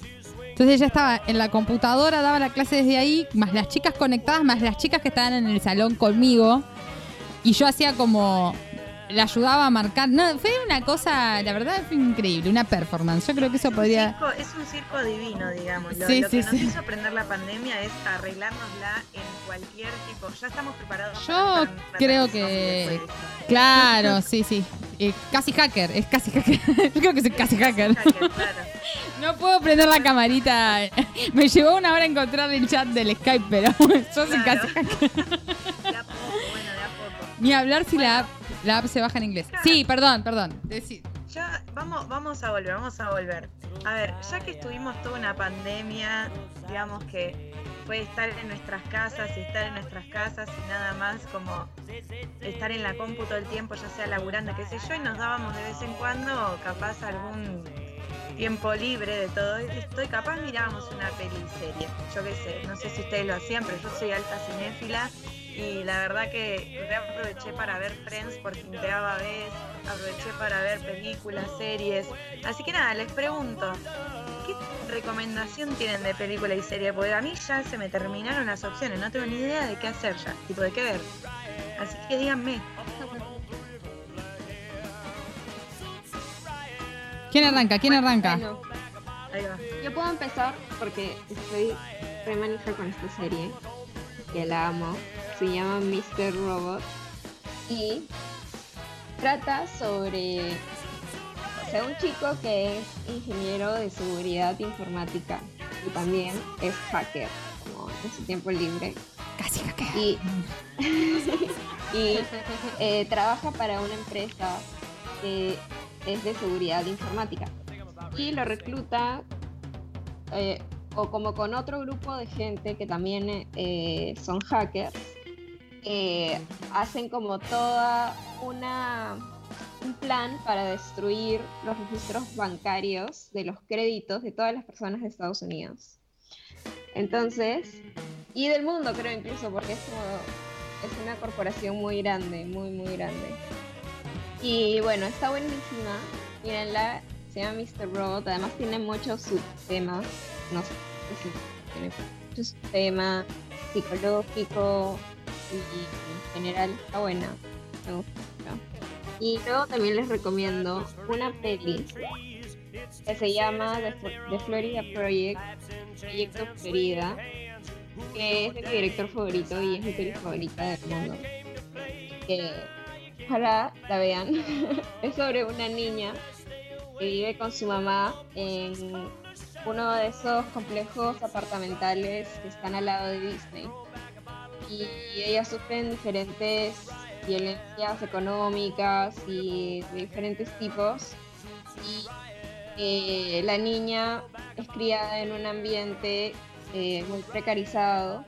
Entonces ella estaba en la computadora, daba la clase desde ahí, más las chicas conectadas, más las chicas que estaban en el salón conmigo. Y yo hacía como. Le ayudaba a marcar. No, fue una cosa, la verdad, fue increíble, una performance. Yo creo que eso podría.
Circo- es un circo divino, digamos. Lo,
Sí,
lo
sí,
que nos
sí.
hizo aprender la pandemia es arreglárnosla en cualquier tipo. Ya estamos preparados.
Yo
para una
creo que. Claro, sí, sí. Eh, casi hacker, es casi hacker. *laughs* Yo creo que soy casi hacker.
Hacker, claro. *laughs*
No puedo prender la camarita. Me llevó una hora encontrar el chat del Skype, pero *laughs* yo soy
Claro.
casi hacker.
De a poco, bueno, de a poco.
Ni hablar si la la app se baja en inglés. Sí, perdón, perdón. Decí-
Ya, vamos, vamos a volver, vamos a volver. A ver, ya que estuvimos toda una pandemia, digamos que fue estar en nuestras casas y estar en nuestras casas y nada más como estar en la compu todo el tiempo, ya sea laburando, qué sé yo, y nos dábamos de vez en cuando capaz algún tiempo libre de todo esto y capaz mirábamos una peli serie. Yo qué sé, no sé si ustedes lo hacían, pero yo soy alta cinéfila y la verdad que aproveché para ver Friends por quinteava vez, aproveché para ver películas, series. Así que nada, les pregunto, ¿qué recomendación tienen de película y serie? Porque a mí ya se me terminaron las opciones, no tengo ni idea de qué hacer ya, tipo de qué ver. Así que díganme.
¿Quién arranca? ¿Quién arranca?
Bueno,
Ahí va.
yo puedo empezar porque estoy re manija con esta serie, que la amo. Se llama Mr. Robot y trata sobre o sea, un chico que es ingeniero de seguridad informática y también es hacker, como en su tiempo libre.
Casi hacker.
Y, *laughs* y eh, trabaja para una empresa que es de seguridad informática. Y lo recluta eh, o como con otro grupo de gente que también eh, son hackers, eh, hacen como toda una un plan para destruir los registros bancarios de los créditos de todas las personas de Estados Unidos. Entonces, y del mundo creo incluso, porque es es una corporación muy grande, muy muy grande. Y bueno, está buenísima, mírenla, se llama Mr. Robot, además tiene muchos subtemas, no sé tiene muchos subtemas psicológico y en general está buena, me gusta. Y luego también les recomiendo una peli que se llama The, Fl- The Florida Project, Proyecto Florida, que es mi director favorito y es mi peli favorita del mundo. Ojalá la vean. *laughs* es sobre una niña que vive con su mamá en uno de esos complejos apartamentales que están al lado de Disney. Y ellas sufren diferentes violencias económicas y de diferentes tipos. Y eh, la niña es criada en un ambiente eh, muy precarizado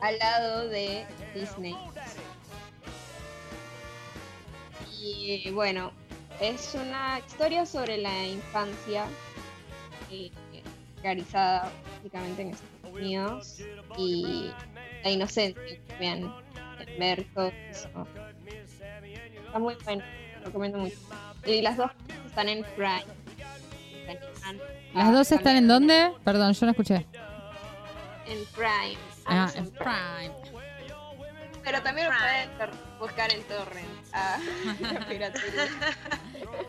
al lado de Disney. Y bueno, es una historia sobre la infancia eh, precarizada básicamente en Estados Unidos y la inocencia que vean ver todo eso. Está muy bueno, lo recomiendo mucho. Y las dos están en Prime.
¿Las dos están en dónde? Perdón, yo no escuché.
En Prime.
Ah, en Prime.
Pero también lo pueden buscar en Torrent. Ah, la *laughs* piratería.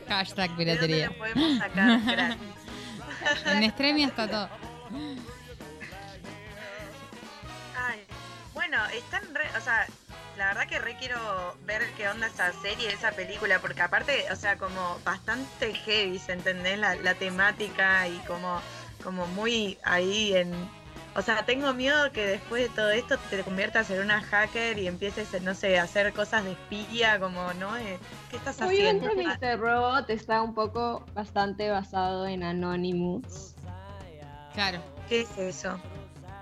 Hashtag
¿De dónde
piratería.
lo podemos sacar *laughs* gratis?
En Stremia está todo.
Ay, bueno, están re, o sea, la verdad que re quiero ver qué onda esa serie, esa película, porque aparte, o sea, como bastante heavy, ¿se entendés? La, la temática y como, como muy ahí en... O sea, tengo miedo que después de todo esto te conviertas en una hacker y empieces, no sé, a hacer cosas de espía, como, ¿no? Eh, ¿Qué estás haciendo?
Obviamente Mr. Robot está un poco bastante basado en Anonymous.
Claro.
¿Qué es eso?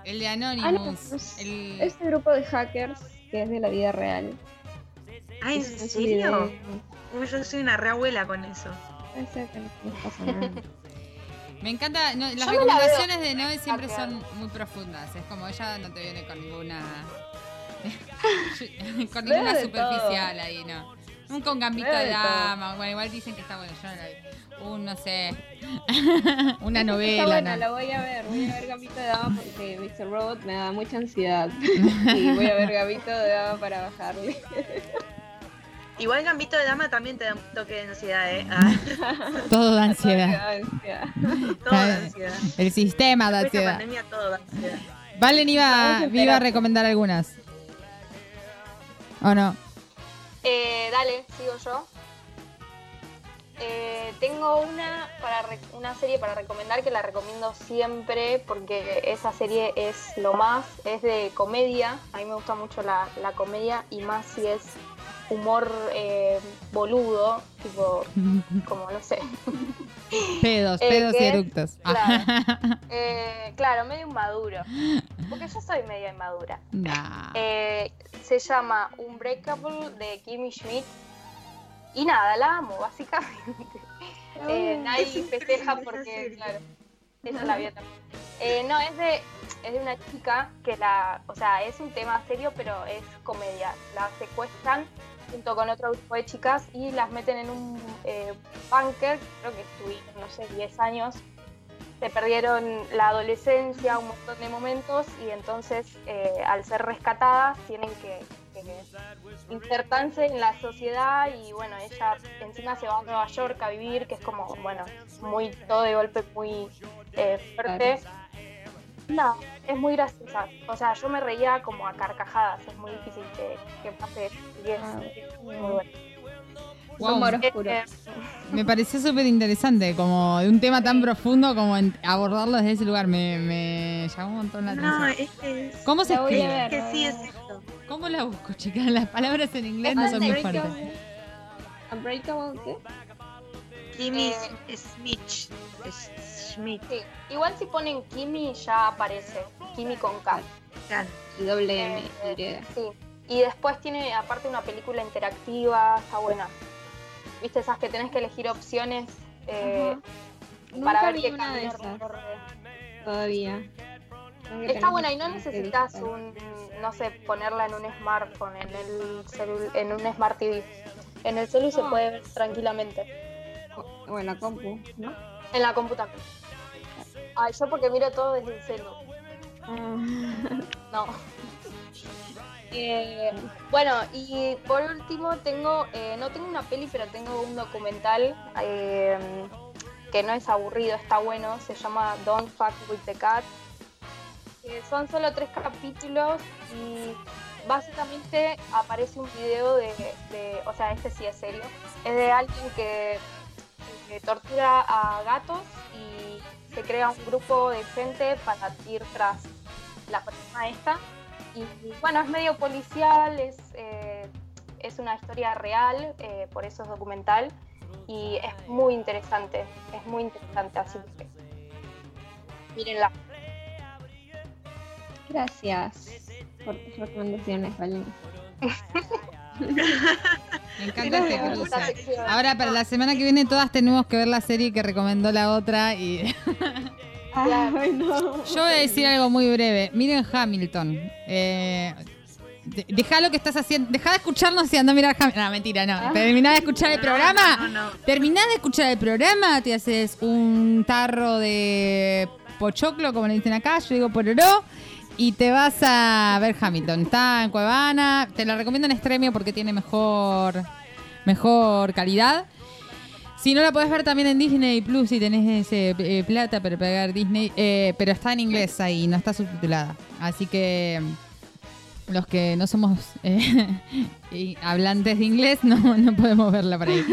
El de
Anonymous.
Anonymous. El...
Este grupo de hackers que es de la vida real.
Ah, ¿en serio? Uy, yo soy una reabuela con eso.
Ese que no pasa nada. *laughs*
Me encanta, no, las
Yo me la
recomendaciones de Noe siempre son muy profundas. Es como ella no te viene con ninguna. *laughs* con ninguna superficial ahí, ¿no? Un con gambito de
de
dama. Bueno, igual dicen que está bueno. Yo no la vi. Un, no sé. *laughs* Una
Está
novela.
buena,
¿no?
la voy a ver. Voy a ver Gambito de Dama porque Mr. Robot me da mucha ansiedad. *laughs* y voy a ver Gambito de Dama para bajarle.
Igual Gambito de Dama también te da un toque de ansiedad, ¿eh? Ah, *laughs*
Todo da ansiedad.
da ansiedad.
todo da ansiedad. *laughs*
El sistema da ansiedad.
pandemia todo da ansiedad.
Valen iba, iba a recomendar algunas. ¿O no?
Eh, dale, sigo yo. Eh, tengo una, para re- una serie para recomendar que la recomiendo siempre porque esa serie es lo más, es de comedia, a mí me gusta mucho la, la comedia y más si es humor eh, boludo, tipo, *laughs* como no sé,
Pedos, *laughs*
Eh,
pedos y eructos.
Claro. *laughs* Eh, claro, medio inmaduro, porque yo soy medio inmadura.
Nah.
Eh, se llama Unbreakable de Kimmy Schmidt. Y nada, la amo, básicamente. Eh, nadie festeja porque, claro, ella la vio también. Eh, no, es de, es de una chica que la, o sea, es un tema serio, pero es comedia. La secuestran junto con otro grupo de chicas y las meten en un eh, bunker, creo que estuvieron, no sé, 10 años. Se perdieron la adolescencia, un montón de momentos y entonces eh, al ser rescatadas tienen que, que insertarse en la sociedad y bueno, ella encima se va a Nueva York a vivir, que es como, bueno, muy todo de golpe muy eh, fuerte. No, es muy graciosa. O sea, yo me reía como a carcajadas, es muy difícil que, que pase y es-
Ah,
es muy bueno.
Wow.
Humor oscuro.
Eh,
Me pareció súper interesante, como de un tema tan profundo como en- abordarlo desde ese lugar. Me, me llamó un montón la
No,
atención.
este es.
¿Cómo se escribe?
ver.
Que sí es esto.
¿Cómo la busco, chicas? Las palabras en inglés no son muy fuertes.
Unbreakable. Unbreakable, ¿qué?
Kimmy
Eh,
Smith. Schmidt.
sí. Igual si ponen Kimi ya aparece, Kimi con K.
Claro.
Y doble M,
Eh,
Y.
Sí. Y después tiene aparte una película interactiva, está buena. ¿Viste esas que tenés que elegir opciones eh, para ver qué
una de esas
recorre?
todavía.
Está buena y no necesitas un, no sé, ponerla en un smartphone, en el celu- en un Smart TV. En el celu se puede ver tranquilamente.
O en la compu, ¿no?
En la computadora. Ay, yo porque miro todo desde el celu. No. Eh, bueno, y por último tengo, eh, no tengo una peli, pero tengo un documental eh, que no es aburrido, está bueno, se llama Don't Fuck With The Cat. Son solo tres capítulos y básicamente aparece un video de, de- o sea, este sí es serio, es de alguien que, que tortura a gatos y se crea un grupo de gente para ir tras la persona esta. Y bueno, es medio policial, es, eh, es una historia real, eh, por eso es documental. Y es muy interesante, es muy interesante, así que mírenla.
Gracias por tus recomendaciones, Valen. *laughs*
Me encanta este cruce. Ahora, para la semana que viene, todas tenemos que ver la serie que recomendó la otra. Y *laughs*
Ay, no.
yo voy a decir algo muy breve. Miren Hamilton. Eh, de- Deja lo que estás haciendo. Deja de escucharnos y anda a mirar Hamilton. No, mentira, no. Terminá de escuchar el programa.
No, no.
Terminás de escuchar el programa, te haces un tarro de pochoclo, como le dicen acá, yo digo pororó, y te vas a ver Hamilton. Está en Cuevana, te la recomiendo en Extremio porque tiene mejor, mejor calidad. Si no la podés ver también en Disney Plus si tenés ese eh, plata para pagar Disney, eh, pero está en inglés ahí, no está subtitulada. Así que los que no somos eh, *laughs* hablantes de inglés no, podemos verla por ahí.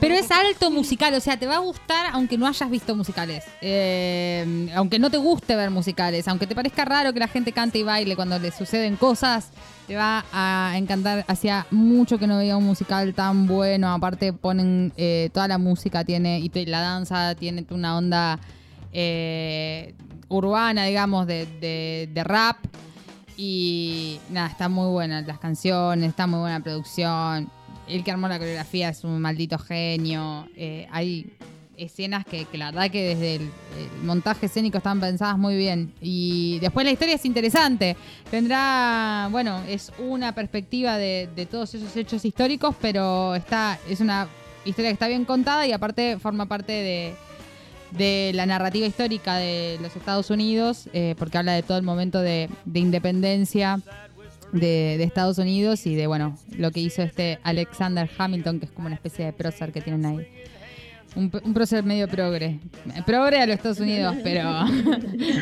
Pero es alto musical, o sea, te va a gustar aunque no hayas visto musicales. Eh, aunque no te guste ver musicales, aunque te parezca raro que la gente cante y baile cuando le suceden cosas, te va a encantar. Hacía mucho que no veía un musical tan bueno. Aparte ponen eh, toda la música, tiene y la danza tiene una onda eh, urbana, digamos, de, de- de rap. Y nada, está muy buena las canciones, está muy buena la producción. El que armó la coreografía es un maldito genio. Eh, hay escenas que, la verdad que desde el, el montaje escénico están pensadas muy bien. Y después la historia es interesante. Tendrá, bueno, es una perspectiva de, de todos esos hechos históricos, pero está, es una historia que está bien contada y aparte forma parte de, de la narrativa histórica de los Estados Unidos, eh, porque habla de todo el momento de, de independencia de, Estados Unidos y de, bueno, lo que hizo este Alexander Hamilton, que es como una especie de prócer que tienen ahí. Un, un prócer medio progre. Progre a los Estados Unidos, pero.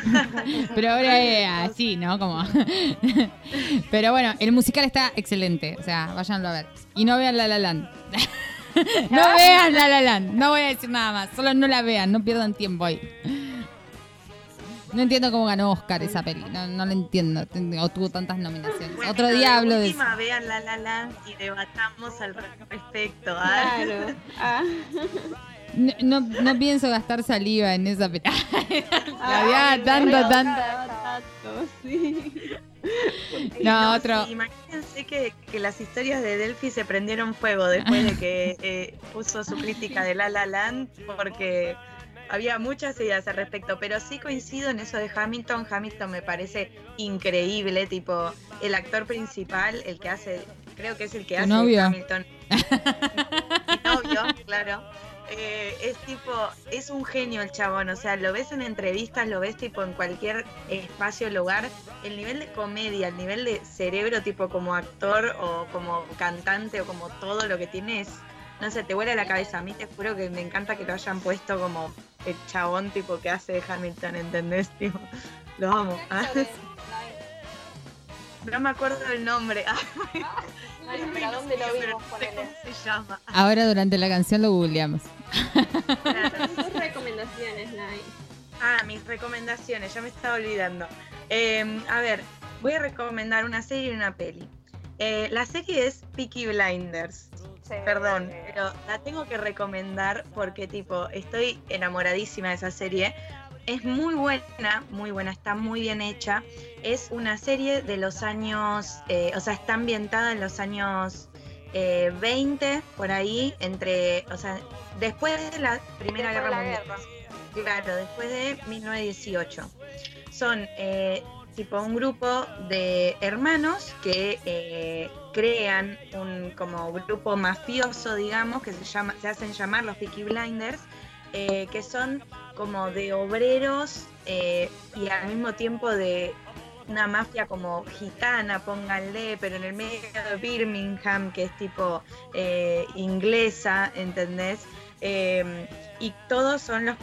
*laughs* progre así, ¿no? Como. *laughs* pero bueno, el musical está excelente. O sea, váyanlo a ver. Y no vean La La Land. *laughs* *laughs* no vean La La Land. No voy a decir nada más. Solo no la vean. No pierdan tiempo ahí. No entiendo cómo ganó Oscar esa peli. No, no lo entiendo. O tuvo tantas nominaciones.
Bueno,
Otro día hablo de eso.
vean La La Land y debatamos al respecto. ¿ah?
Claro. *laughs* Ah.
No, no, no pienso gastar saliva en esa peli. *laughs* La había tanto, tanto.
tanto, sí. *laughs*
No, otro.
imagínense que, que las historias de Delphi se prendieron fuego después de que *laughs* eh, puso su crítica de La La Land, porque había muchas ideas al respecto, pero sí coincido en eso de Hamilton. Hamilton me parece increíble, tipo, el actor principal, el que hace, creo que es el que
¿Tu
hace
novio?
Hamilton. *laughs* Mi novio, claro. Eh, es tipo, es un genio el chabón, o sea, lo ves en entrevistas, lo ves tipo en cualquier espacio, lugar, el nivel de comedia, el nivel de cerebro tipo como actor o como cantante o como todo lo que tiene es, no sé, te vuela la cabeza. A mí te juro que me encanta que lo hayan puesto como el chabón tipo que hace de Hamilton, ¿entendés? *laughs* Tipo, lo amo. *laughs* No me acuerdo el nombre. *laughs*
Ay, pero ¿a dónde lo vimos?
¿Cómo se llama?
Ahora durante la canción lo googleamos.
Tus recomendaciones, Nai.
Ah, mis recomendaciones, ya me estaba olvidando. Eh, a ver, voy a recomendar una serie y una peli. Eh, la serie es Peaky Blinders. Perdón, pero la tengo que recomendar porque tipo, estoy enamoradísima de esa serie. Es muy buena, muy buena, está muy bien hecha. Es una serie de los años, eh, o sea, está ambientada en los años eh, 20, por ahí, entre, o sea, después de la Primera
Después
Guerra
la
Mundial.
guerra.
Claro, después de 1918. Son eh, tipo un grupo de hermanos que eh, crean un como grupo mafioso, digamos, que se llama, se hacen llamar los Peaky Blinders, que son como de obreros eh, y al mismo tiempo de una mafia como gitana, pónganle, pero en el medio de Birmingham, que es tipo eh, inglesa, ¿entendés? Eh, y todos son los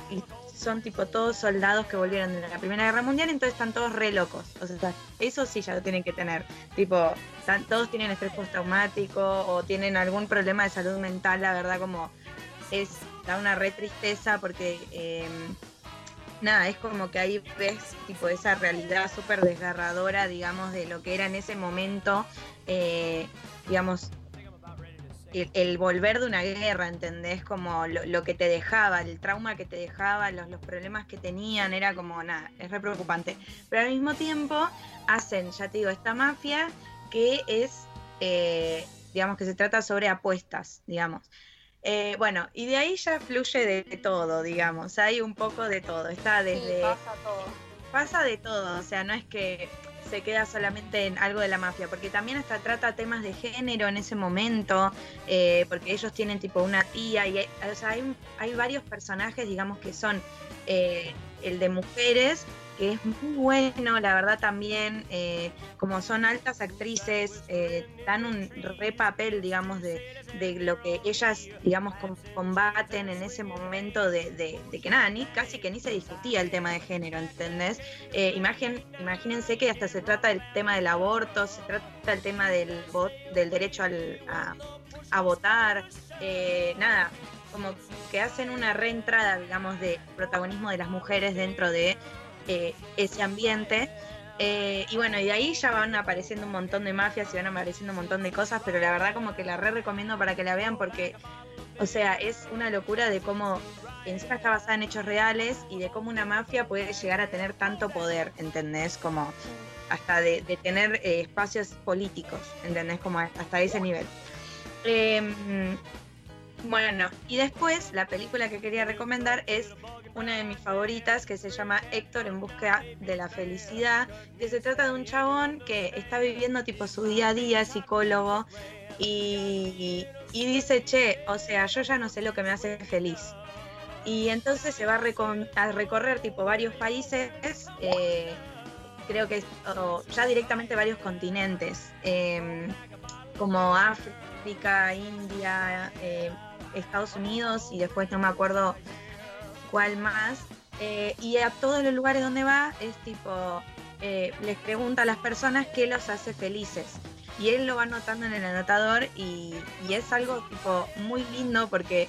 son tipo todos soldados que volvieron de la Primera Guerra Mundial, entonces están todos re locos. O sea, eso sí ya lo tienen que tener. Tipo, todos tienen estrés postraumático o tienen algún problema de salud mental, la verdad como es da una re tristeza porque eh, nada, es como que ahí ves tipo esa realidad súper desgarradora, digamos, de lo que era en ese momento, eh, digamos, el, volver de una guerra, ¿entendés? Como lo, lo que te dejaba, el trauma que te dejaba, los, los problemas que tenían, era como nada, es re preocupante. Pero al mismo tiempo hacen, ya te digo, esta mafia que es, eh, digamos, que se trata sobre apuestas, digamos. Eh, bueno, y de ahí ya fluye de todo, digamos, hay un poco de todo, está desde...
Sí, pasa todo.
pasa de todo, o sea, no es que se queda solamente en algo de la mafia, porque también hasta trata temas de género en ese momento, eh, porque ellos tienen tipo una tía, y hay, o sea, hay, un- hay varios personajes, digamos, que son eh, el de mujeres, que es muy bueno, la verdad también, eh, como son altas actrices, eh, dan un re papel, digamos, de, de lo que ellas, digamos, com- combaten en ese momento de, de- de que nada, ni casi que ni se discutía el tema de género, ¿entendés? Eh, imaginen, imagínense que hasta se trata del tema del aborto, se trata el tema del, del derecho al- a, a votar, eh, nada, como que hacen una reentrada, digamos, de protagonismo de las mujeres dentro de eh, ese ambiente. Eh, y bueno, y de ahí ya van apareciendo un montón de mafias y van apareciendo un montón de cosas, pero la verdad como que la re recomiendo para que la vean porque, o sea, es una locura de cómo encima está basada en hechos reales y de cómo una mafia puede llegar a tener tanto poder, ¿entendés? Como hasta de, de tener eh, espacios políticos, ¿entendés? Como hasta ese nivel. Eh, Bueno, y después la película que quería recomendar es una de mis favoritas que se llama Héctor en busca de la felicidad, que se trata de un chabón que está viviendo tipo su día a día, psicólogo, y, y dice, che, o sea, yo ya no sé lo que me hace feliz. Y entonces se va a, a recorrer tipo varios países, eh, creo que o ya directamente varios continentes, em, como África, India, eh, Estados Unidos y después no me acuerdo cuál más. Eh, y a todos los lugares donde va es tipo, eh, les pregunta a las personas qué los hace felices. Y él lo va anotando en el anotador y, y es algo tipo muy lindo porque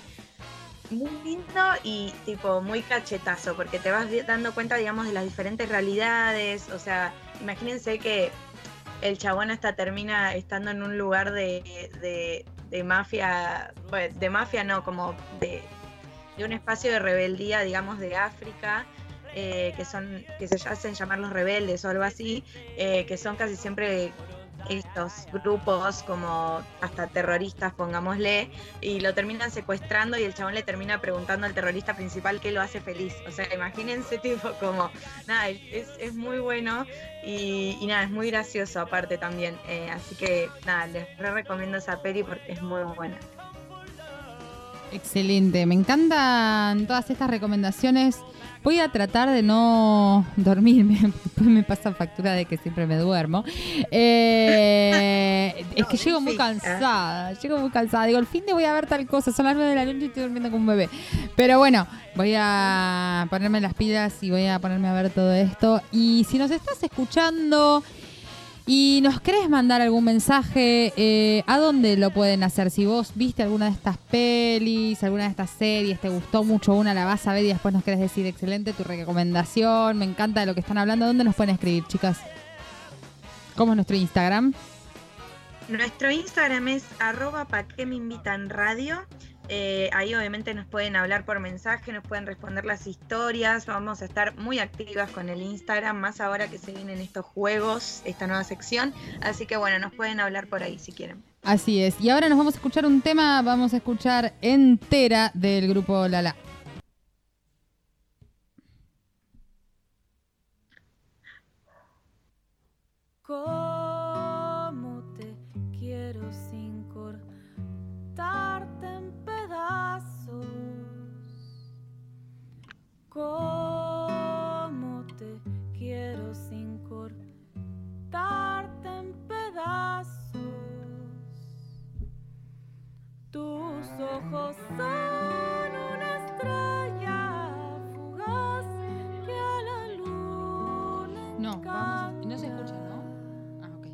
muy lindo y tipo muy cachetazo, porque te vas dando cuenta, digamos, de las diferentes realidades. O sea, imagínense que el chabón hasta termina estando en un lugar de, de mafia, bueno, de mafia no, como de, de un espacio de rebeldía, digamos, de África. eh, que son que se hacen llamar los rebeldes o algo así eh, que son casi siempre estos grupos como hasta terroristas, pongámosle, y lo terminan secuestrando y el chabón le termina preguntando al terrorista principal qué lo hace feliz. O sea, imagínense *laughs* tipo como, nada, es, es muy bueno y, y nada, es muy gracioso aparte también. Eh, así que nada, les re recomiendo esa peli porque es muy buena.
Excelente, me encantan todas estas recomendaciones. Voy a tratar de no dormirme, *laughs* después me pasa factura de que siempre me duermo. Eh, es que llego muy cansada, llego muy cansada. Digo, el fin de voy a ver tal cosa, son las 9 de la noche y estoy durmiendo con un bebé. Pero bueno, voy a ponerme las pilas y voy a ponerme a ver todo esto. Y si nos estás escuchando y nos querés mandar algún mensaje, eh, ¿a dónde lo pueden hacer? Si vos viste alguna de estas pelis, alguna de estas series, te gustó mucho una, la vas a ver y después nos querés decir, excelente tu recomendación, me encanta de lo que están hablando, ¿dónde nos pueden escribir, chicas? ¿Cómo es nuestro Instagram?
Nuestro Instagram es arroba pa' que me invitan radio. Eh, ahí obviamente nos pueden hablar por mensaje, nos pueden responder las historias. Vamos a estar muy activas con el Instagram, más ahora que se vienen estos juegos, esta nueva sección. Así que bueno, nos pueden hablar por ahí si quieren.
Así es. Y ahora nos vamos a escuchar un tema, vamos a escuchar entera del grupo Lala.
Cómo Cómo te quiero sin cortarte en pedazos. Tus ojos son una estrella fugaz que a la luna
No, vamos, no se escucha, ¿no? Ah, ok.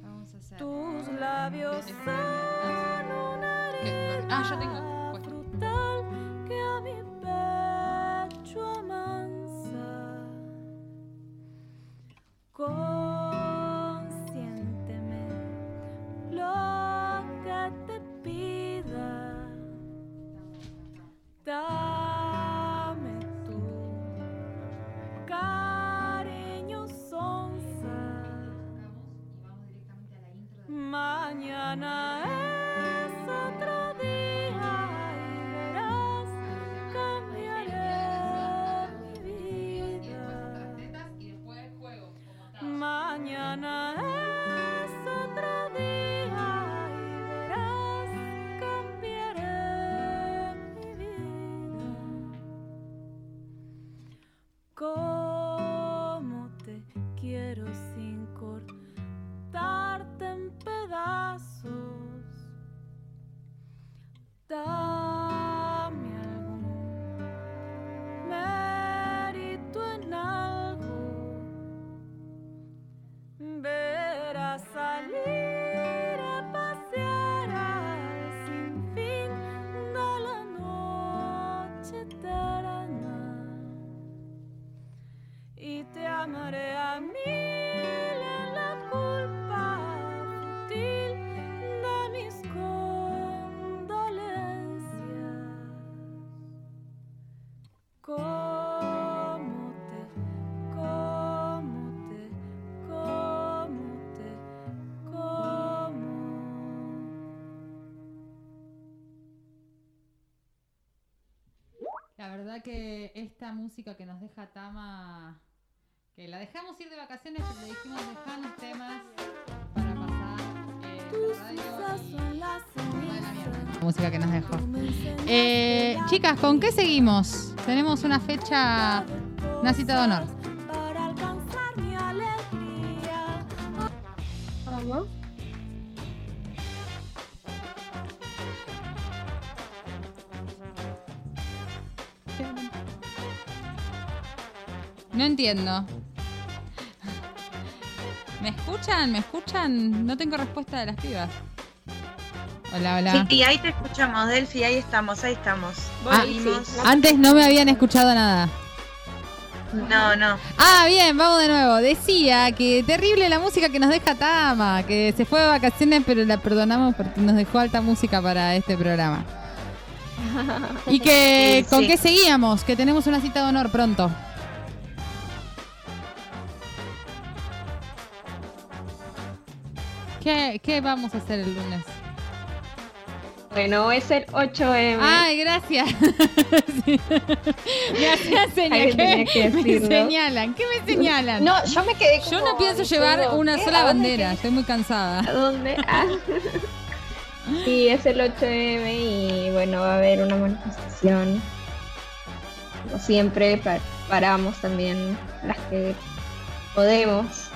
Vamos a hacer.
tus labios son una
¿Qué? Ah, yo tengo.
Consiénteme lo que te pida. Dame tu cariño sonsa. Mañana
que esta música que nos deja Tama, que la dejamos ir de vacaciones, pero le dijimos dejarnos temas para pasar eh, en la radio. Ay, la mierda. La música que nos dejó. Eh, chicas, ¿con qué seguimos? Tenemos una fecha, una cita de honor. *laughs* ¿Me escuchan? ¿Me escuchan? No tengo respuesta de las pibas. Hola, hola.
Sí, ahí te escuchamos, Delphi, ahí estamos, ahí estamos.
Ah. Antes no me habían escuchado nada.
No, no.
Ah, bien, vamos de nuevo. Decía que terrible la música que nos deja Tama, que se fue de vacaciones, pero la perdonamos porque nos dejó alta música para este programa. Y que
Sí,
con
sí.
qué seguíamos, que tenemos una cita de honor pronto. ¿Qué, qué vamos a hacer el lunes?
Bueno, es el 8M.
Ay, gracias. *laughs* Sí. Me hacían señas.
Alguien tenía
¿Qué
que
me señalan? ¿Qué me señalan?
No, yo me quedé
Yo
como
no pienso llevar una
¿qué?
sola
¿A dónde
bandera, estoy muy cansada.
¿A dónde? Ah. *laughs* Sí, es el 8M y bueno, va a haber una manifestación. Como siempre, pa- paramos también las que podemos.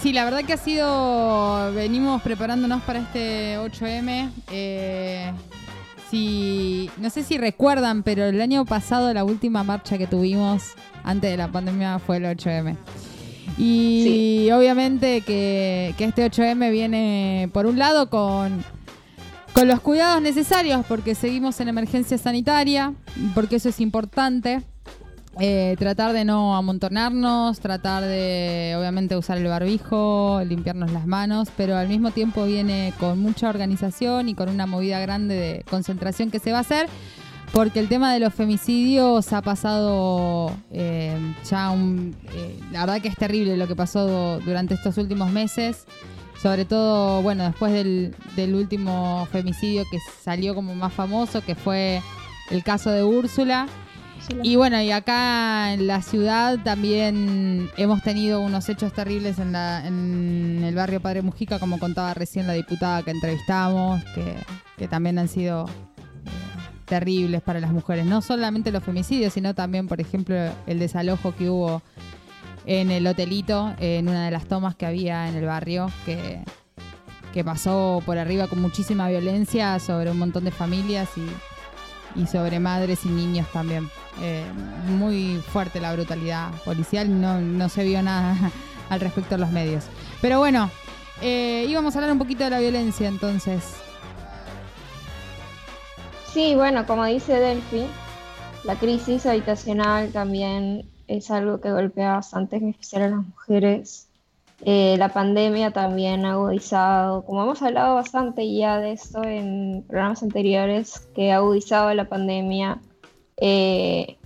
Sí, la verdad que ha sido. Venimos preparándonos para este 8M. eh, si, no sé si recuerdan, pero el año pasado la última marcha que tuvimos antes de la pandemia fue el 8M. Y obviamente que, que este 8M viene, por un lado, con, con los cuidados necesarios, porque seguimos en emergencia sanitaria, porque eso es importante. Eh, tratar de no amontonarnos, tratar de obviamente usar el barbijo, limpiarnos las manos, pero al mismo tiempo viene con mucha organización y con una movida grande de concentración que se va a hacer, porque el tema de los femicidios ha pasado eh, ya un... eh, la verdad que es terrible lo que pasó durante estos últimos meses, sobre todo, bueno, después del, del último femicidio que salió como más famoso, que fue el caso de Úrsula. Y bueno, y acá en la ciudad también hemos tenido unos hechos terribles en, la, en el barrio Padre Mujica, como contaba recién la diputada que entrevistamos, que, que también han sido eh, terribles para las mujeres. No solamente los femicidios, sino también, por ejemplo, el desalojo que hubo en el hotelito, en una de las tomas que había en el barrio, que, que pasó por arriba con muchísima violencia sobre un montón de familias y, y sobre madres y niños también. Eh, muy fuerte la brutalidad policial, no, no se vio nada *laughs* al respecto en los medios. Pero bueno, eh, íbamos a hablar un poquito de la violencia entonces.
Sí, bueno, como dice Delphi, la crisis habitacional también es algo que golpea bastante, en especial a las mujeres. Eh, la pandemia también ha agudizado, como hemos hablado bastante ya de esto en programas anteriores, que ha agudizado la pandemia eh,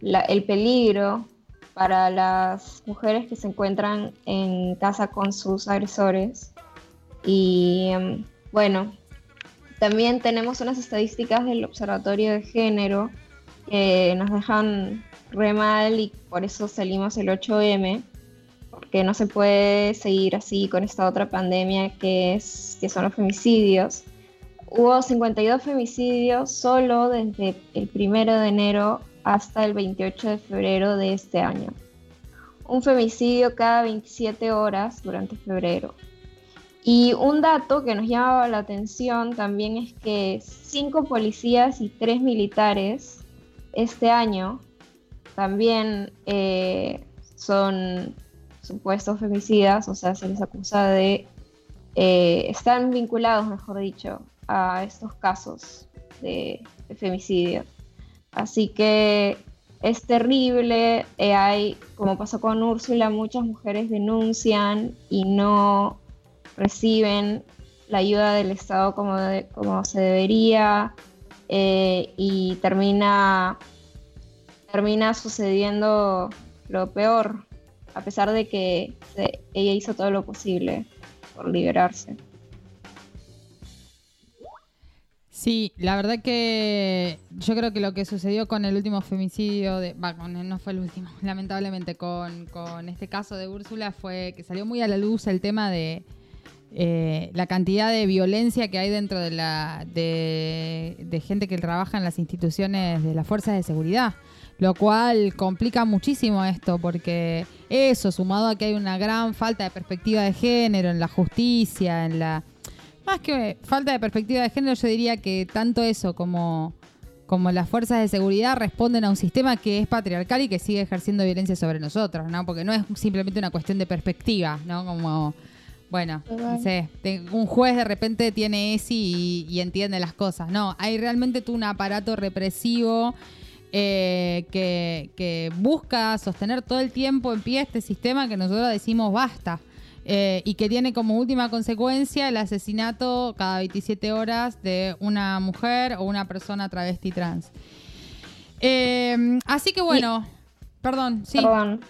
el peligro para las mujeres que se encuentran en casa con sus agresores. Y em, bueno, también tenemos unas estadísticas del Observatorio de Género que nos dejan re mal y por eso salimos el 8M, porque no se puede seguir así con esta otra pandemia que, es, que son los femicidios. Hubo 52 femicidios solo desde el 1 de enero hasta el 28 de febrero de este año. Un femicidio cada 27 horas durante febrero. Y un dato que nos llamaba la atención también es que cinco policías y tres militares este año también eh, son supuestos femicidas, o sea, se les acusa de, eh, están vinculados, mejor dicho, a estos casos de, de femicidio. Así que es terrible, eh, hay, como pasó con Úrsula, muchas mujeres denuncian y no reciben la ayuda del Estado como, de- como se debería eh, y termina, termina sucediendo lo peor, a pesar de que se- ella hizo todo lo posible por liberarse.
Sí, la verdad que yo creo que lo que sucedió con el último femicidio, de, no fue el último, *laughs* lamentablemente con, con este caso de Úrsula fue que salió muy a la luz el tema de eh, la cantidad de violencia que hay dentro de la de, de gente que trabaja en las instituciones de las fuerzas de seguridad, lo cual complica muchísimo esto porque eso sumado a que hay una gran falta de perspectiva de género en la justicia, en la más que falta de perspectiva de género, yo diría que tanto eso como, como las fuerzas de seguridad responden a un sistema que es patriarcal y que sigue ejerciendo violencia sobre nosotros, ¿no? Porque no es simplemente una cuestión de perspectiva, ¿no? Como, bueno, no sé, un juez de repente tiene ESI y, y entiende las cosas. No, hay realmente todo un aparato represivo eh, que, que busca sostener todo el tiempo en pie este sistema que nosotros decimos basta. eh, y que tiene como última consecuencia el asesinato cada 27 horas de una mujer o una persona travesti trans. Eh, así que bueno, perdón, sí.
Perdón.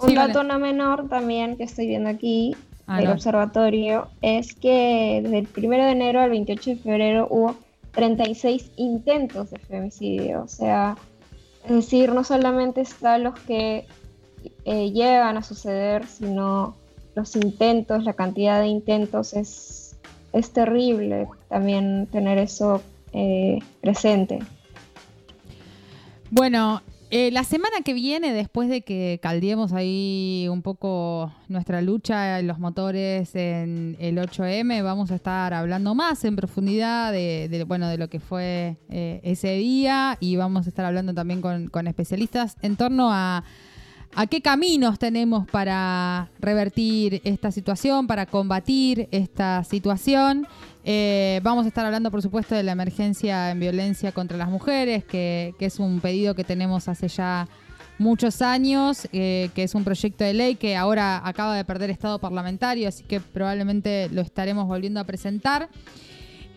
Un
Sí, vale.
dato no menor también que estoy viendo aquí
Ah,
del
no.
observatorio es que desde el 1 de enero al 28 de febrero hubo 36 intentos de femicidio. O sea, es decir, no solamente están los que eh, llegan a suceder, sino los intentos, la cantidad de intentos es, es terrible también tener eso eh, presente.
Bueno, eh, la semana que viene, después de que caldeemos ahí un poco nuestra lucha en los motores en el 8M, vamos a estar hablando más en profundidad de, de, bueno, de lo que fue eh, ese día y vamos a estar hablando también con, con especialistas en torno a, a qué caminos tenemos para revertir esta situación, para combatir esta situación. Eh, vamos a estar hablando, por supuesto, de la emergencia en violencia contra las mujeres, que, es un pedido que tenemos hace ya muchos años, eh, que es un proyecto de ley que ahora acaba de perder estado parlamentario, así que probablemente lo estaremos volviendo a presentar.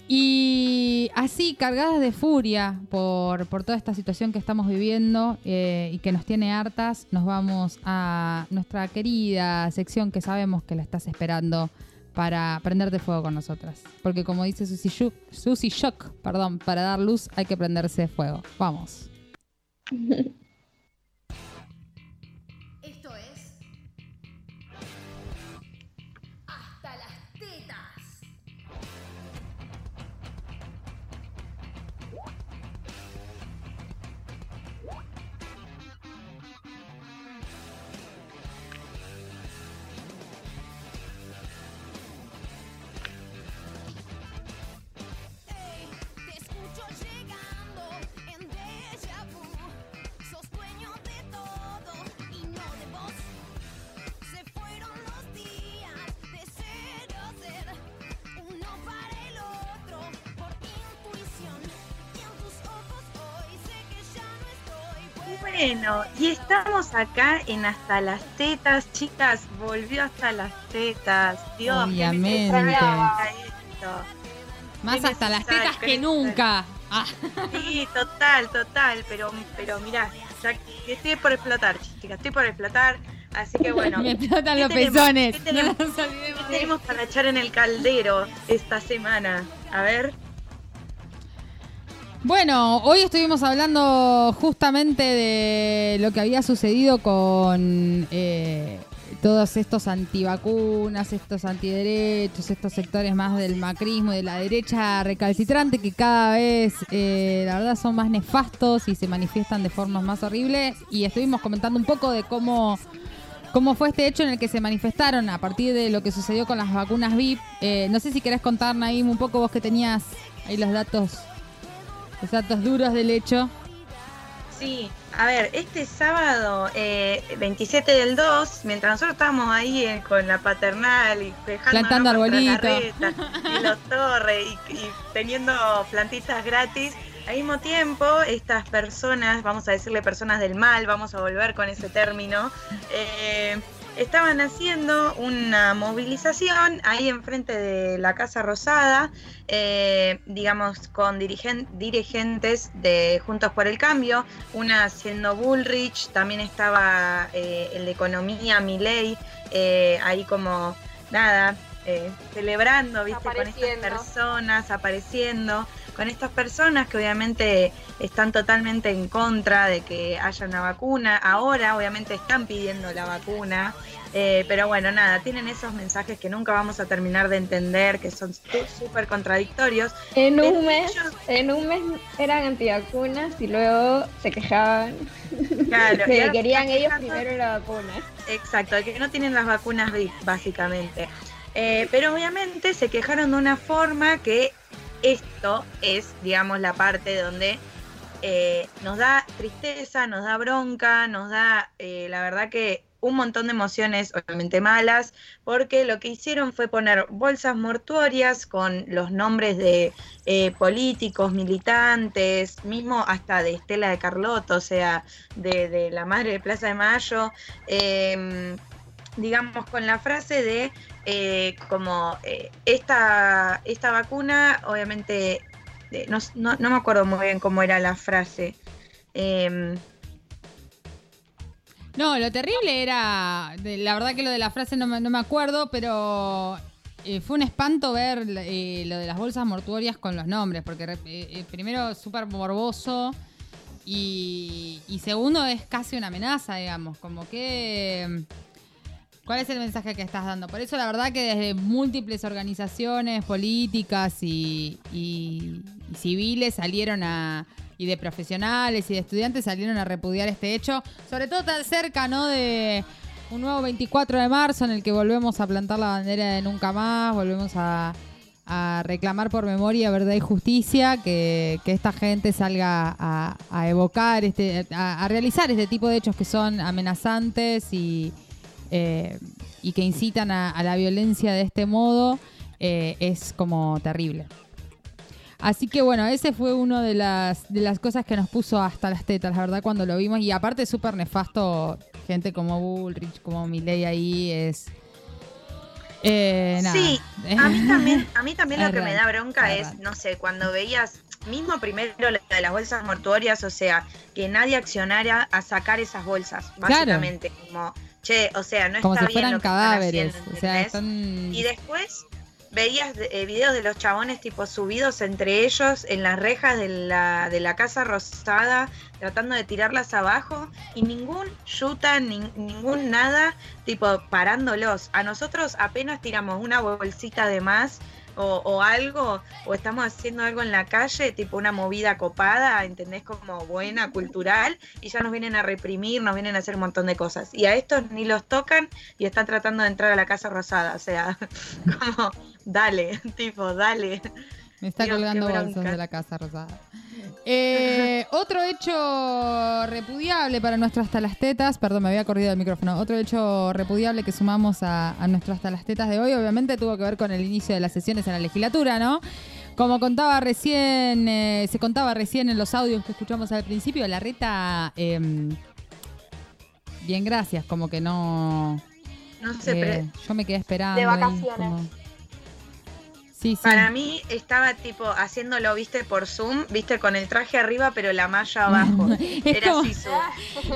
Y así, cargadas de furia por, por toda esta situación que estamos viviendo eh, y que nos tiene hartas, nos vamos a nuestra querida sección que sabemos que la estás esperando para prenderte fuego con nosotras. Porque como dice Susi Shock, Susi Shock, perdón, para dar luz hay que prenderse fuego. Vamos. *laughs*
acá en Hasta las Tetas, chicas, volvió Hasta las Tetas. Dios,
Obviamente.
era esto.
Más
Qué
hasta las tetas que nunca. Ah.
Sí, total, total, pero, pero mirá, ya que estoy por explotar, chicas, estoy por explotar, así que *laughs* bueno.
Me explotan
¿qué
los
tenemos?
pezones.
¿Qué tenemos, *laughs*
No nos olvidemos
¿qué tenemos para echar en el caldero esta semana? A ver.
Bueno, hoy estuvimos hablando justamente de lo que había sucedido con eh, todos estos antivacunas, estos antiderechos, estos sectores más del macrismo y de la derecha recalcitrante que cada vez, eh, la verdad, son más nefastos y se manifiestan de formas más horribles. Y estuvimos comentando un poco de cómo ¿Cómo fue este hecho en el que se manifestaron a partir de lo que sucedió con las vacunas VIP? Eh, no sé si querés contar, Naim, un poco vos que tenías ahí los datos, los datos duros del hecho.
Sí, a ver, este sábado eh, 27 del 2, mientras nosotros estábamos ahí eh, con la paternal y dejando
Plantando arbolito. *laughs*
y los torres y, y teniendo plantitas gratis, al mismo tiempo estas personas, vamos a decirle personas del mal, vamos a volver con ese término, eh, estaban haciendo una movilización ahí enfrente de la Casa Rosada, eh, digamos, con dirigen- dirigentes de Juntos por el Cambio, una siendo Bullrich, también estaba eh, el de Economía, Milei, eh, ahí como, nada, celebrando, viste, con estas personas apareciendo, con estas personas que obviamente están totalmente en contra de que haya una vacuna. Ahora obviamente están pidiendo la vacuna. eh, pero bueno, nada, tienen esos mensajes que nunca vamos a terminar de entender, que son súper contradictorios.
En un mes,
ellos-
en un mes eran antivacunas y luego se quejaban
Claro, *laughs*
que querían ellos primero la vacuna.
Exacto, que no tienen las vacunas básicamente. Eh, pero obviamente se quejaron de una forma que esto es, digamos, la parte donde eh, nos da tristeza, nos da bronca, nos da, eh, la verdad que un montón de emociones, obviamente malas, porque lo que hicieron fue poner bolsas mortuorias con los nombres de eh, políticos, militantes, mismo hasta de Estela de Carlotto, o sea, de, la madre de Plaza de Mayo, eh, digamos, con la frase de eh, como eh, esta, esta vacuna, obviamente, eh, no, no- no me acuerdo muy bien cómo era la frase. Em,
No, lo terrible era, la verdad que lo de la frase no me, no me acuerdo, pero fue un espanto ver lo de las bolsas mortuorias con los nombres, porque primero súper morboso y, y segundo es casi una amenaza, digamos, como que... ¿Cuál es el mensaje que estás dando? Por eso la verdad que desde múltiples organizaciones políticas y, civiles salieron a y de profesionales y de estudiantes salieron a repudiar este hecho, sobre todo tan cerca, ¿no? De un nuevo 24 de marzo en el que volvemos a plantar la bandera de nunca más, volvemos a, reclamar por memoria, verdad y justicia, que, esta gente salga a, evocar, este, a realizar este tipo de hechos que son amenazantes y, eh, y que incitan a, a la violencia de este modo, eh, es como terrible. Así que bueno, ese fue uno de las, de las cosas que nos puso hasta las tetas, la verdad, cuando lo vimos. Y aparte súper nefasto, gente como Bullrich, como Milei ahí, es... Eh, nada.
Sí, a mí también, a mí también *laughs* lo que me da bronca
es
no sé, cuando veías, mismo primero lo de las bolsas mortuorias, o sea, que nadie accionara a sacar esas bolsas, básicamente, como, che, o sea, no
como
está
si
bien
fueran
lo que están
cadáveres.
haciendo,
o sea,
¿entendés?
están...
Y después veías eh, videos de los chabones tipo subidos entre ellos en las rejas de la, de la casa rosada, tratando de tirarlas abajo, y ningún yuta, nin- ningún nada, tipo parándolos. A nosotros apenas tiramos una bolsita de más. O, o algo, o estamos haciendo algo en la calle, tipo una movida copada, ¿entendés? Como buena, cultural, y ya nos vienen a reprimir, nos vienen a hacer un montón de cosas. Y a estos ni los tocan y están tratando de entrar a la Casa Rosada, o sea, *laughs* como, dale, *laughs* tipo, dale.
Me está
Dios,
colgando
bronca.
de la Casa Rosada. Eh, otro hecho repudiable para nuestro hasta las tetas, perdón, me había corrido el micrófono. Otro hecho repudiable que sumamos a, a nuestro hasta las tetas de hoy, obviamente tuvo que ver con el inicio de las sesiones en la legislatura, ¿no? Como contaba recién, eh, se contaba recién en los audios que escuchamos al principio, la reta, em, bien gracias, como que no.
No sé,
eh,
pero
yo me quedé esperando.
De
ahí,
vacaciones.
como- Sí, sí.
para mí estaba tipo haciéndolo, viste, por Zoom, viste, con el traje arriba, pero la malla abajo. *laughs* Era
como-
así *laughs* su.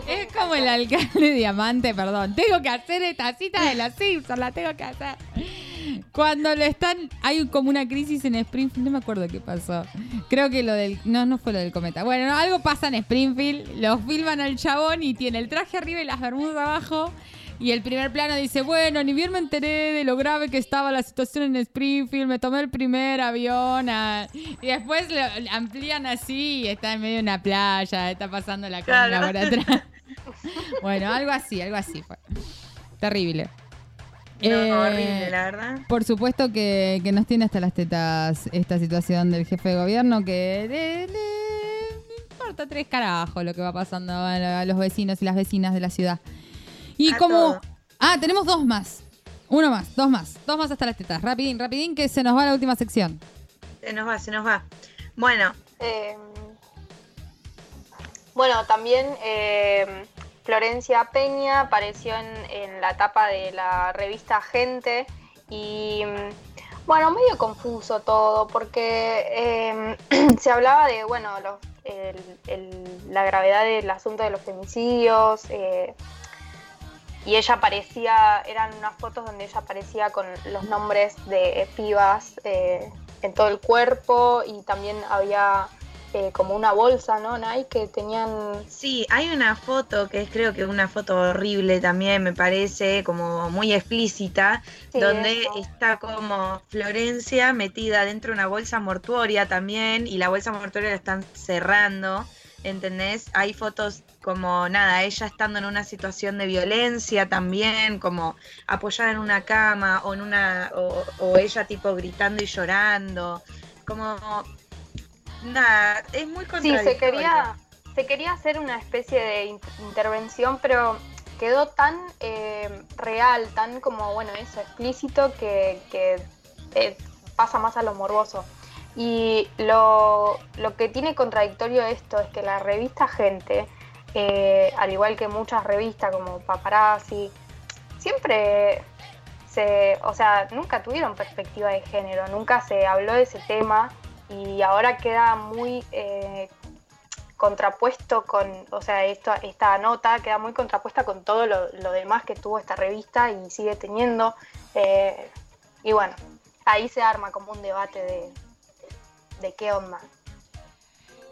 Es como el alcalde diamante, perdón. Tengo que hacer esta cita de los Simpsons, la tengo que hacer. Cuando lo están, hay como una crisis en Springfield, no me acuerdo qué pasó. Creo que lo del, no, no fue lo del cometa. Bueno, no, algo pasa en Springfield, lo filman al chabón y tiene el traje arriba y las bermudas abajo. Y el primer plano dice, bueno, ni bien me enteré de lo grave que estaba la situación en Springfield, me tomé el primer avión. a-". Y después lo amplían así y está en medio de una playa, está pasando la
Claro.
conga por atrás. *laughs* Bueno, algo así, algo así fue. Terrible.
No,
Eh,
horrible, la verdad.
Por supuesto que, que nos tiene hasta las tetas esta situación del jefe de gobierno que le, le- importa tres carajos lo que va pasando a los vecinos y las vecinas de la ciudad. Y
A
como...
todo.
Ah, tenemos dos más. Uno más, dos más. Dos más hasta las tetas. Rapidín, rapidín, que se nos va la última sección.
Se nos va, se nos va. Bueno,
Eh, bueno, también eh, Florencia Peña apareció en, en la tapa de la revista Gente y bueno, medio confuso todo porque eh, *clears throat* se hablaba de, bueno, los- el- el- la gravedad del asunto de los femicidios eh, y ella aparecía, eran unas fotos donde ella aparecía con los nombres de pibas eh, en todo el cuerpo y también había eh, como una bolsa, ¿no, Nike? Que tenían...
Sí, hay una foto que es creo que una foto horrible también, me parece, como muy explícita,
Sí,
donde
eso.
está como Florencia metida dentro de una bolsa mortuoria también, y la bolsa mortuoria la están cerrando, ¿entendés? Hay fotos como nada, ella estando en una situación de violencia también, como apoyada en una cama, o en una, o, o ella tipo gritando y llorando, como nada, es muy
Sí,
contradictorio.
se quería, se quería hacer una especie de in- intervención, pero quedó tan eh, real, tan como, bueno, eso, explícito, que, que, eh, pasa más a lo morboso. Y lo, lo que tiene contradictorio esto es que la revista Gente, eh, al igual que muchas revistas como Paparazzi, siempre se, o sea, nunca tuvieron perspectiva de género, nunca se habló de ese tema y ahora queda muy eh, contrapuesto con, o sea, esta nota queda muy contrapuesta con todo lo, lo demás que tuvo esta revista y sigue teniendo. eh, y bueno, ahí se arma como un debate de, de qué onda.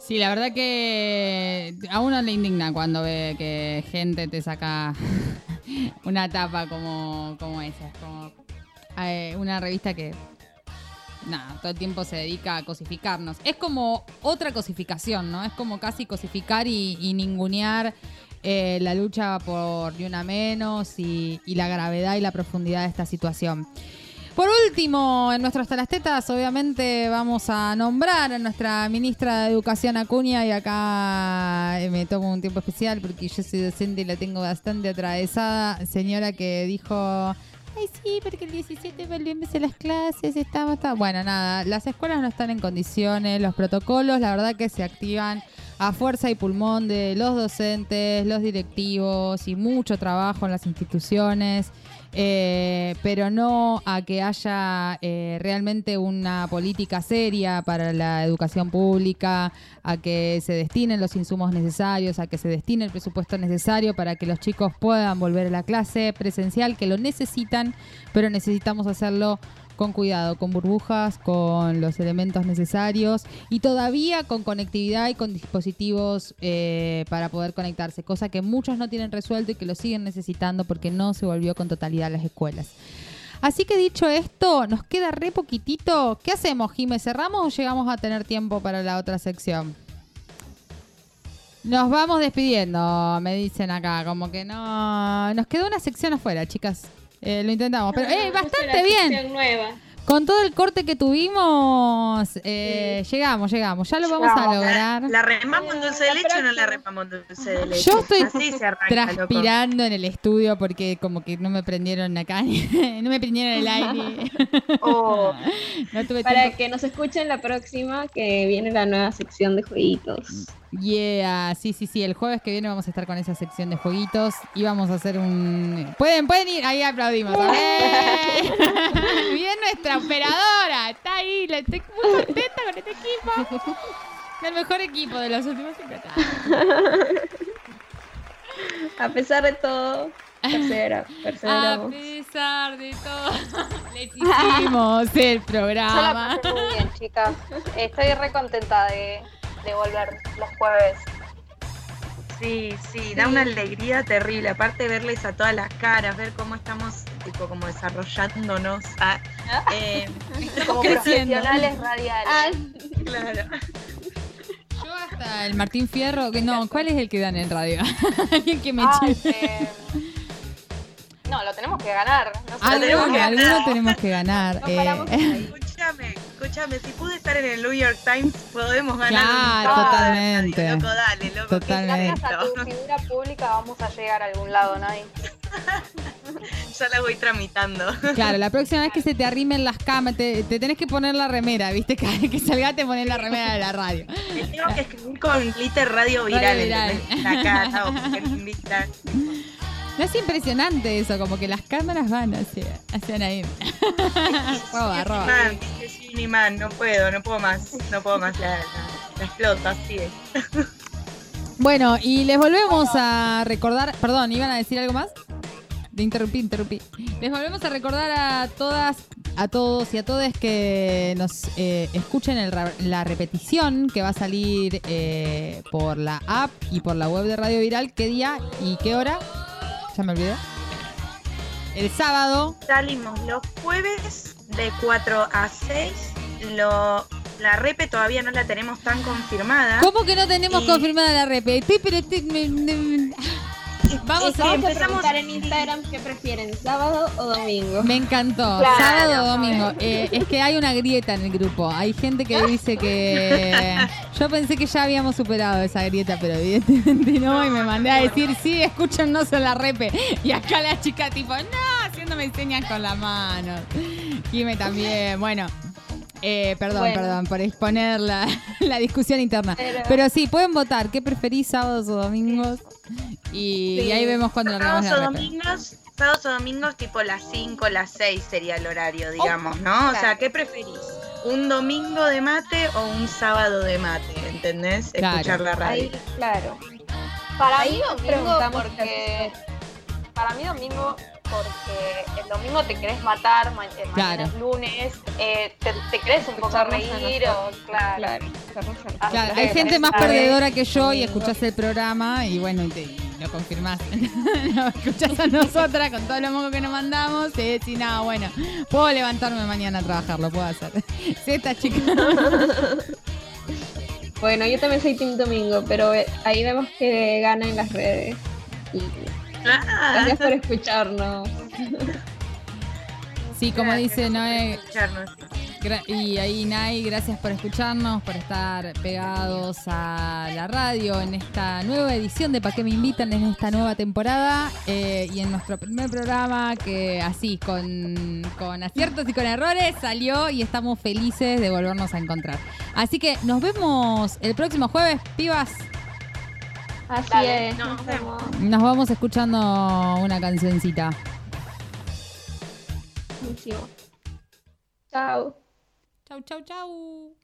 Sí, la verdad que a uno le indigna cuando ve que gente te saca *laughs* una tapa como, como esa. Es como eh, una revista que, nada, todo el tiempo se dedica a cosificarnos. Es como otra cosificación, ¿no? Es como casi cosificar y, y ningunear eh, la lucha por ni una menos y, y la gravedad y la profundidad de esta situación. Por último, en nuestro Hasta las Tetas, obviamente vamos a nombrar a nuestra ministra de Educación Acuña y acá eh, me tomo un tiempo especial porque yo soy docente y la tengo bastante atravesada. Señora que dijo, ay sí, porque el 17 volvemos a las clases, estamos... está-". Bueno, nada, las escuelas no están en condiciones, los protocolos la verdad que se activan a fuerza y pulmón de los docentes, los directivos y mucho trabajo en las instituciones. Eh, pero no a que haya eh, realmente una política seria para la educación pública, a que se destinen los insumos necesarios, a que se destine el presupuesto necesario para que los chicos puedan volver a la clase presencial, que lo necesitan, pero necesitamos hacerlo con cuidado, con burbujas, con los elementos necesarios y todavía con conectividad y con dispositivos eh, para poder conectarse, cosa que muchos no tienen resuelto y que lo siguen necesitando porque no se volvió con totalidad a las escuelas. Así que dicho esto, nos queda re poquitito. ¿Qué hacemos, Jime? ¿Cerramos o llegamos a tener tiempo para la otra sección? Nos vamos despidiendo, me dicen acá, como que no... Nos quedó una sección afuera, chicas. Eh, lo intentamos, pero eh, bastante bien.
nueva.
Con todo el corte que tuvimos, eh, llegamos, llegamos. Ya lo vamos a lograr.
¿La remamos en dulce de leche o no la remamos en dulce de leche?
Yo estoy
Así se arranca, loco.
transpirando en el estudio porque como que no me prendieron acá, *laughs* no me prendieron el aire.
Oh. *laughs*
No tuve
Para
tiempo.
que nos escuchen la próxima, que viene la nueva sección de jueguitos.
Yeah, sí, sí, sí. El jueves que viene vamos a estar con esa sección de jueguitos y vamos a hacer un. Pueden, pueden ir, ahí aplaudimos. Bien *laughs* nuestra operadora, está ahí, la estoy muy contenta con este equipo. El mejor equipo de los últimos 50 años.
A pesar de todo, persevera,
A pesar de todo, *laughs* les hicimos el *laughs*
Yo
programa.
la pasé muy bien, chicas. Estoy re contenta de, de volver los jueves.
Sí, sí, da una alegría terrible. Aparte verles a todas las caras, ver cómo estamos tipo como desarrollándonos. Ah, eh, *laughs*
Como
creciendo.
profesionales radiales.
Ah,
claro.
Yo hasta el Martín Fierro, que no, ¿cuál es el que dan en radio? *laughs* Alguien que me
Ay, eh, No, lo tenemos que ganar. No sé.
Tenemos que
alguno
ganar.
tenemos que ganar.
No
eh.
Escúchame, escúchame, si pude estar en el New York Times, podemos ganar.
Claro,
un
totalmente.
Loco, dale, loco. ¿qué es
Totalmente.
Gracias a tu figura pública vamos a llegar a algún lado, Nay. *laughs*
Ya la voy tramitando.
Claro, la próxima vez que se te arrimen las cámaras, te, te tenés que poner la remera, ¿viste? Cada vez que salga te pones la remera de la radio.
Me tengo que escribir con glitter radio viral.
Radio viral.
Acá, no,
es impresionante eso, como que las cámaras van hacia, hacia ahí. *laughs* roba, roba.
Man, dice Ginny, man, no puedo, no puedo más, no puedo más, la, la, la exploto, así es.
Bueno, y les volvemos a recordar, perdón, ¿iban a decir algo más? te interrumpí, interrumpí. Les volvemos a recordar a todas, a todos y a todas que nos eh, escuchen el la repetición que va a salir eh, por la app y por la web de Radio Viral. ¿Qué día y qué hora? Ya me olvidé. El sábado.
Salimos los jueves de 4 a 6. Lo, la repe todavía no la tenemos tan confirmada.
¿Cómo que no tenemos
Y-
confirmada la rep? Estoy, pero estoy- me- me- Vamos a
preguntar en Instagram qué prefieren, sábado o domingo.
Me encantó.
Claro.
Sábado o domingo. Eh, es que hay una grieta en el grupo. Hay gente que dice que. *laughs* Yo pensé que ya habíamos superado esa grieta, pero evidentemente no. Y me mandé a decir, sí, escúchenos en la repe. Y acá la chica, tipo, no, haciéndome señas con la mano. Jime también. Bueno. Eh, perdón,
Bueno.
perdón, por exponer la, *laughs* la discusión interna.
Pero-
Pero sí, pueden votar. ¿Qué preferís, sábados o domingos? Y, y ahí vemos cuando largamos
Sábados o domingos, sábados o domingos tipo las 5, las 6 sería el horario, digamos, ¿no? O sea, ¿qué preferís? ¿Un domingo de mate o un sábado de mate? ¿Entendés?
Claro.
Escuchar la radio.
Ahí, claro.
Para
Ahí
mí domingo porque para mí domingo porque el domingo te querés matar, ma- eh, mañana
Claro.
es lunes, eh, te, te querés un poco reír o claro.
Claro, escucharnos a nosotros.
Así
Claro,
que
hay gente más
vez-
perdedora que yo y escuchás el programa y bueno, y, te, y lo confirmás. *laughs* lo escuchás a nosotras con todos los mocos que nos mandamos y decís, no, bueno, puedo levantarme mañana a trabajar, lo puedo hacer. *laughs* Sí, esta chica. *laughs*
Bueno, yo también soy Team Domingo, pero eh, ahí vemos que gana en las redes. Y
Ah,
gracias por escucharnos.
Sí, como dice Noé, y ahí Nay, gracias por escucharnos, por estar pegados a la radio en esta nueva edición de Pa' qué me invitan en esta nueva temporada eh, y en nuestro primer programa que así, con, con aciertos y con errores, salió y estamos felices de volvernos a encontrar. Así que nos vemos el próximo jueves, pibas.
Así
Dale,
es,
nos
nos vemos.
Nos vamos escuchando una cancioncita.
Buenísimo. Chao.
Chau, chau, chau.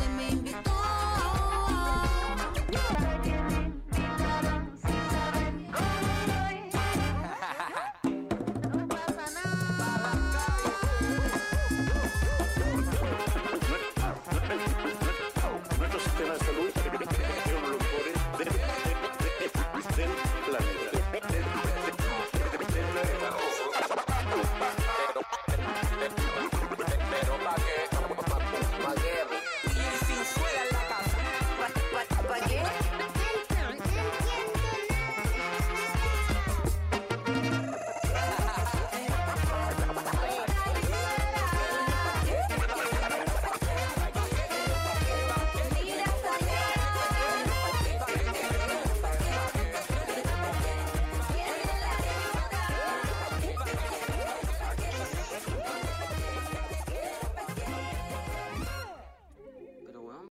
I me.